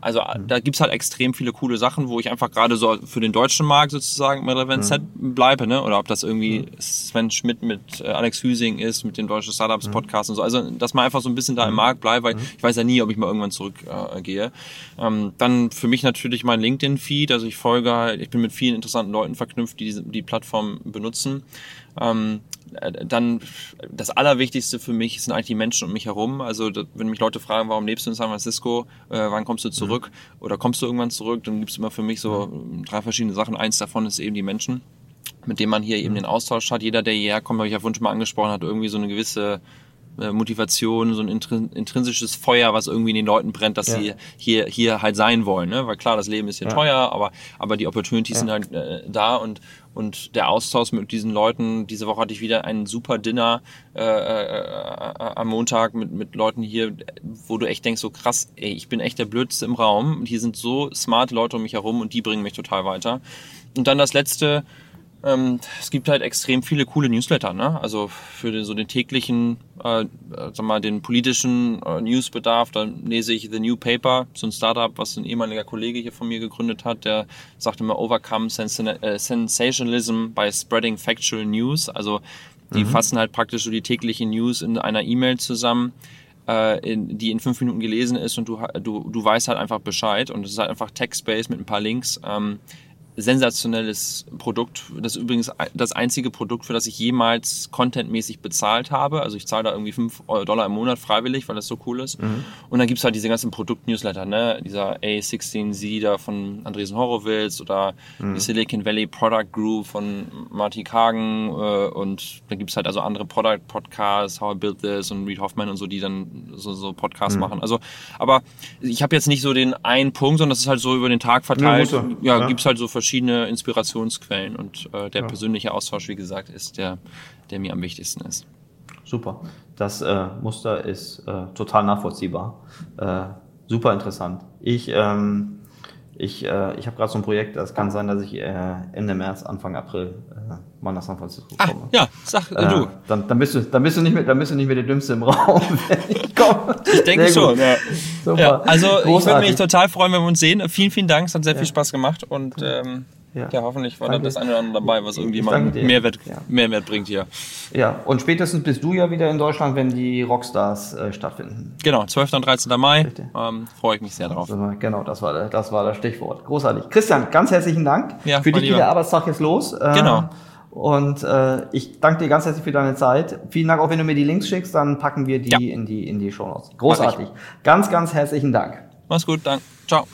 also mhm. da gibt's halt extrem viele coole Sachen, wo ich einfach gerade so für den deutschen Markt sozusagen mit Relevant Set mhm. bleibe, ne? Oder ob das irgendwie mhm. Sven Schmidt mit äh, Alex Hüsing ist, mit dem deutschen Startups mhm. Podcast und so. Also dass man einfach so ein bisschen da im mhm. Markt bleibt, weil ich weiß ja nie, ob ich mal irgendwann zurückgehe. Äh, ähm, dann für mich natürlich mein LinkedIn-Feed. Also ich folge halt, ich bin mit vielen interessanten Leuten verknüpft, die diese, die Plattform benutzen. Ähm, äh, dann das Allerwichtigste für mich sind eigentlich die Menschen um mich herum. Also wenn mich Leute fragen, warum lebst du in San Francisco, äh, wann kommst du zurück mhm. oder kommst du irgendwann zurück, dann gibt es immer für mich so drei verschiedene Sachen. Eins davon ist eben die Menschen, mit denen man hier eben mhm. den Austausch hat. Jeder, der hierher kommt, habe ich ja vorhin schon mal angesprochen, hat irgendwie so eine gewisse äh, Motivation, so ein intrinsisches Feuer, was irgendwie in den Leuten brennt, dass ja. sie hier, hier halt sein wollen. Ne? Weil klar, das Leben ist hier ja. teuer, aber, aber die Opportunities ja. sind halt äh, da und, und der Austausch mit diesen Leuten. Diese Woche hatte ich wieder ein super Dinner äh, äh, am Montag mit, mit Leuten hier, wo du echt denkst, so krass, ey, ich bin echt der Blödste im Raum. Und hier sind so smarte Leute um mich herum und die bringen mich total weiter. Und dann das letzte, ähm, es gibt halt extrem viele coole Newsletter, ne? Also für den, so den täglichen, äh, sag mal, den politischen äh, Newsbedarf, dann lese ich The New Paper, so ein Startup, was ein ehemaliger Kollege hier von mir gegründet hat, der sagt immer Overcome äh, Sensationalism by Spreading Factual News. Also die mhm. fassen halt praktisch so die täglichen News in einer E-Mail zusammen äh, in, die in fünf Minuten gelesen ist und du, du, du weißt halt einfach Bescheid und es ist halt einfach Text-based mit ein paar Links. Ähm, sensationelles Produkt. Das ist übrigens das einzige Produkt, für das ich jemals contentmäßig bezahlt habe. Also ich zahle da irgendwie 5 Dollar im Monat freiwillig, weil das so cool ist. Mhm. Und dann gibt's halt diese ganzen Produkt-Newsletter, ne? Dieser A16Z da von Andresen Horowitz oder mhm. die Silicon Valley Product Group von Marty Kagen äh, und dann gibt's halt also andere Product-Podcasts, How I Built This und Reed Hoffman und so, die dann so, so Podcasts mhm. machen. Also, aber ich habe jetzt nicht so den einen Punkt, sondern das ist halt so über den Tag verteilt. Ja, ja, ja. gibt's halt so verschiedene verschiedene Inspirationsquellen und äh, der ja. persönliche Austausch, wie gesagt, ist der, der mir am wichtigsten ist. Super. Das äh, Muster ist äh, total nachvollziehbar. Äh, super interessant. Ich, ähm, ich, äh, ich habe gerade so ein Projekt, das kann sein, dass ich äh, Ende März, Anfang April äh, mal nach San Francisco komme. Ah, ja, sag äh, du. Dann, dann, bist du, dann, bist du nicht mehr, dann bist du nicht mehr der Dümmste im Raum, wenn ich komme. Ich denke schon. Ja. Super. Ja, also Großartig. ich würde mich total freuen, wenn wir uns sehen. Vielen, vielen Dank. Es hat sehr ja. viel Spaß gemacht und ähm, ja. ja, hoffentlich war da das eine oder andere dabei, was irgendwie mal Mehrwert, ja. Mehrwert bringt hier. Ja, und spätestens bist du ja wieder in Deutschland, wenn die Rockstars äh, stattfinden. Genau, 12. und 13. Mai. Ähm, Freue ich mich sehr drauf. Genau, das war, das war das Stichwort. Großartig. Christian, ganz herzlichen Dank. Ja, für dich geht der Arbeitstag jetzt los. Äh, genau. Und äh, ich danke dir ganz herzlich für deine Zeit. Vielen Dank auch, wenn du mir die Links schickst, dann packen wir die ja. in die in die Show Notes. Großartig. Ganz, ganz herzlichen Dank. Mach's gut, danke. Ciao.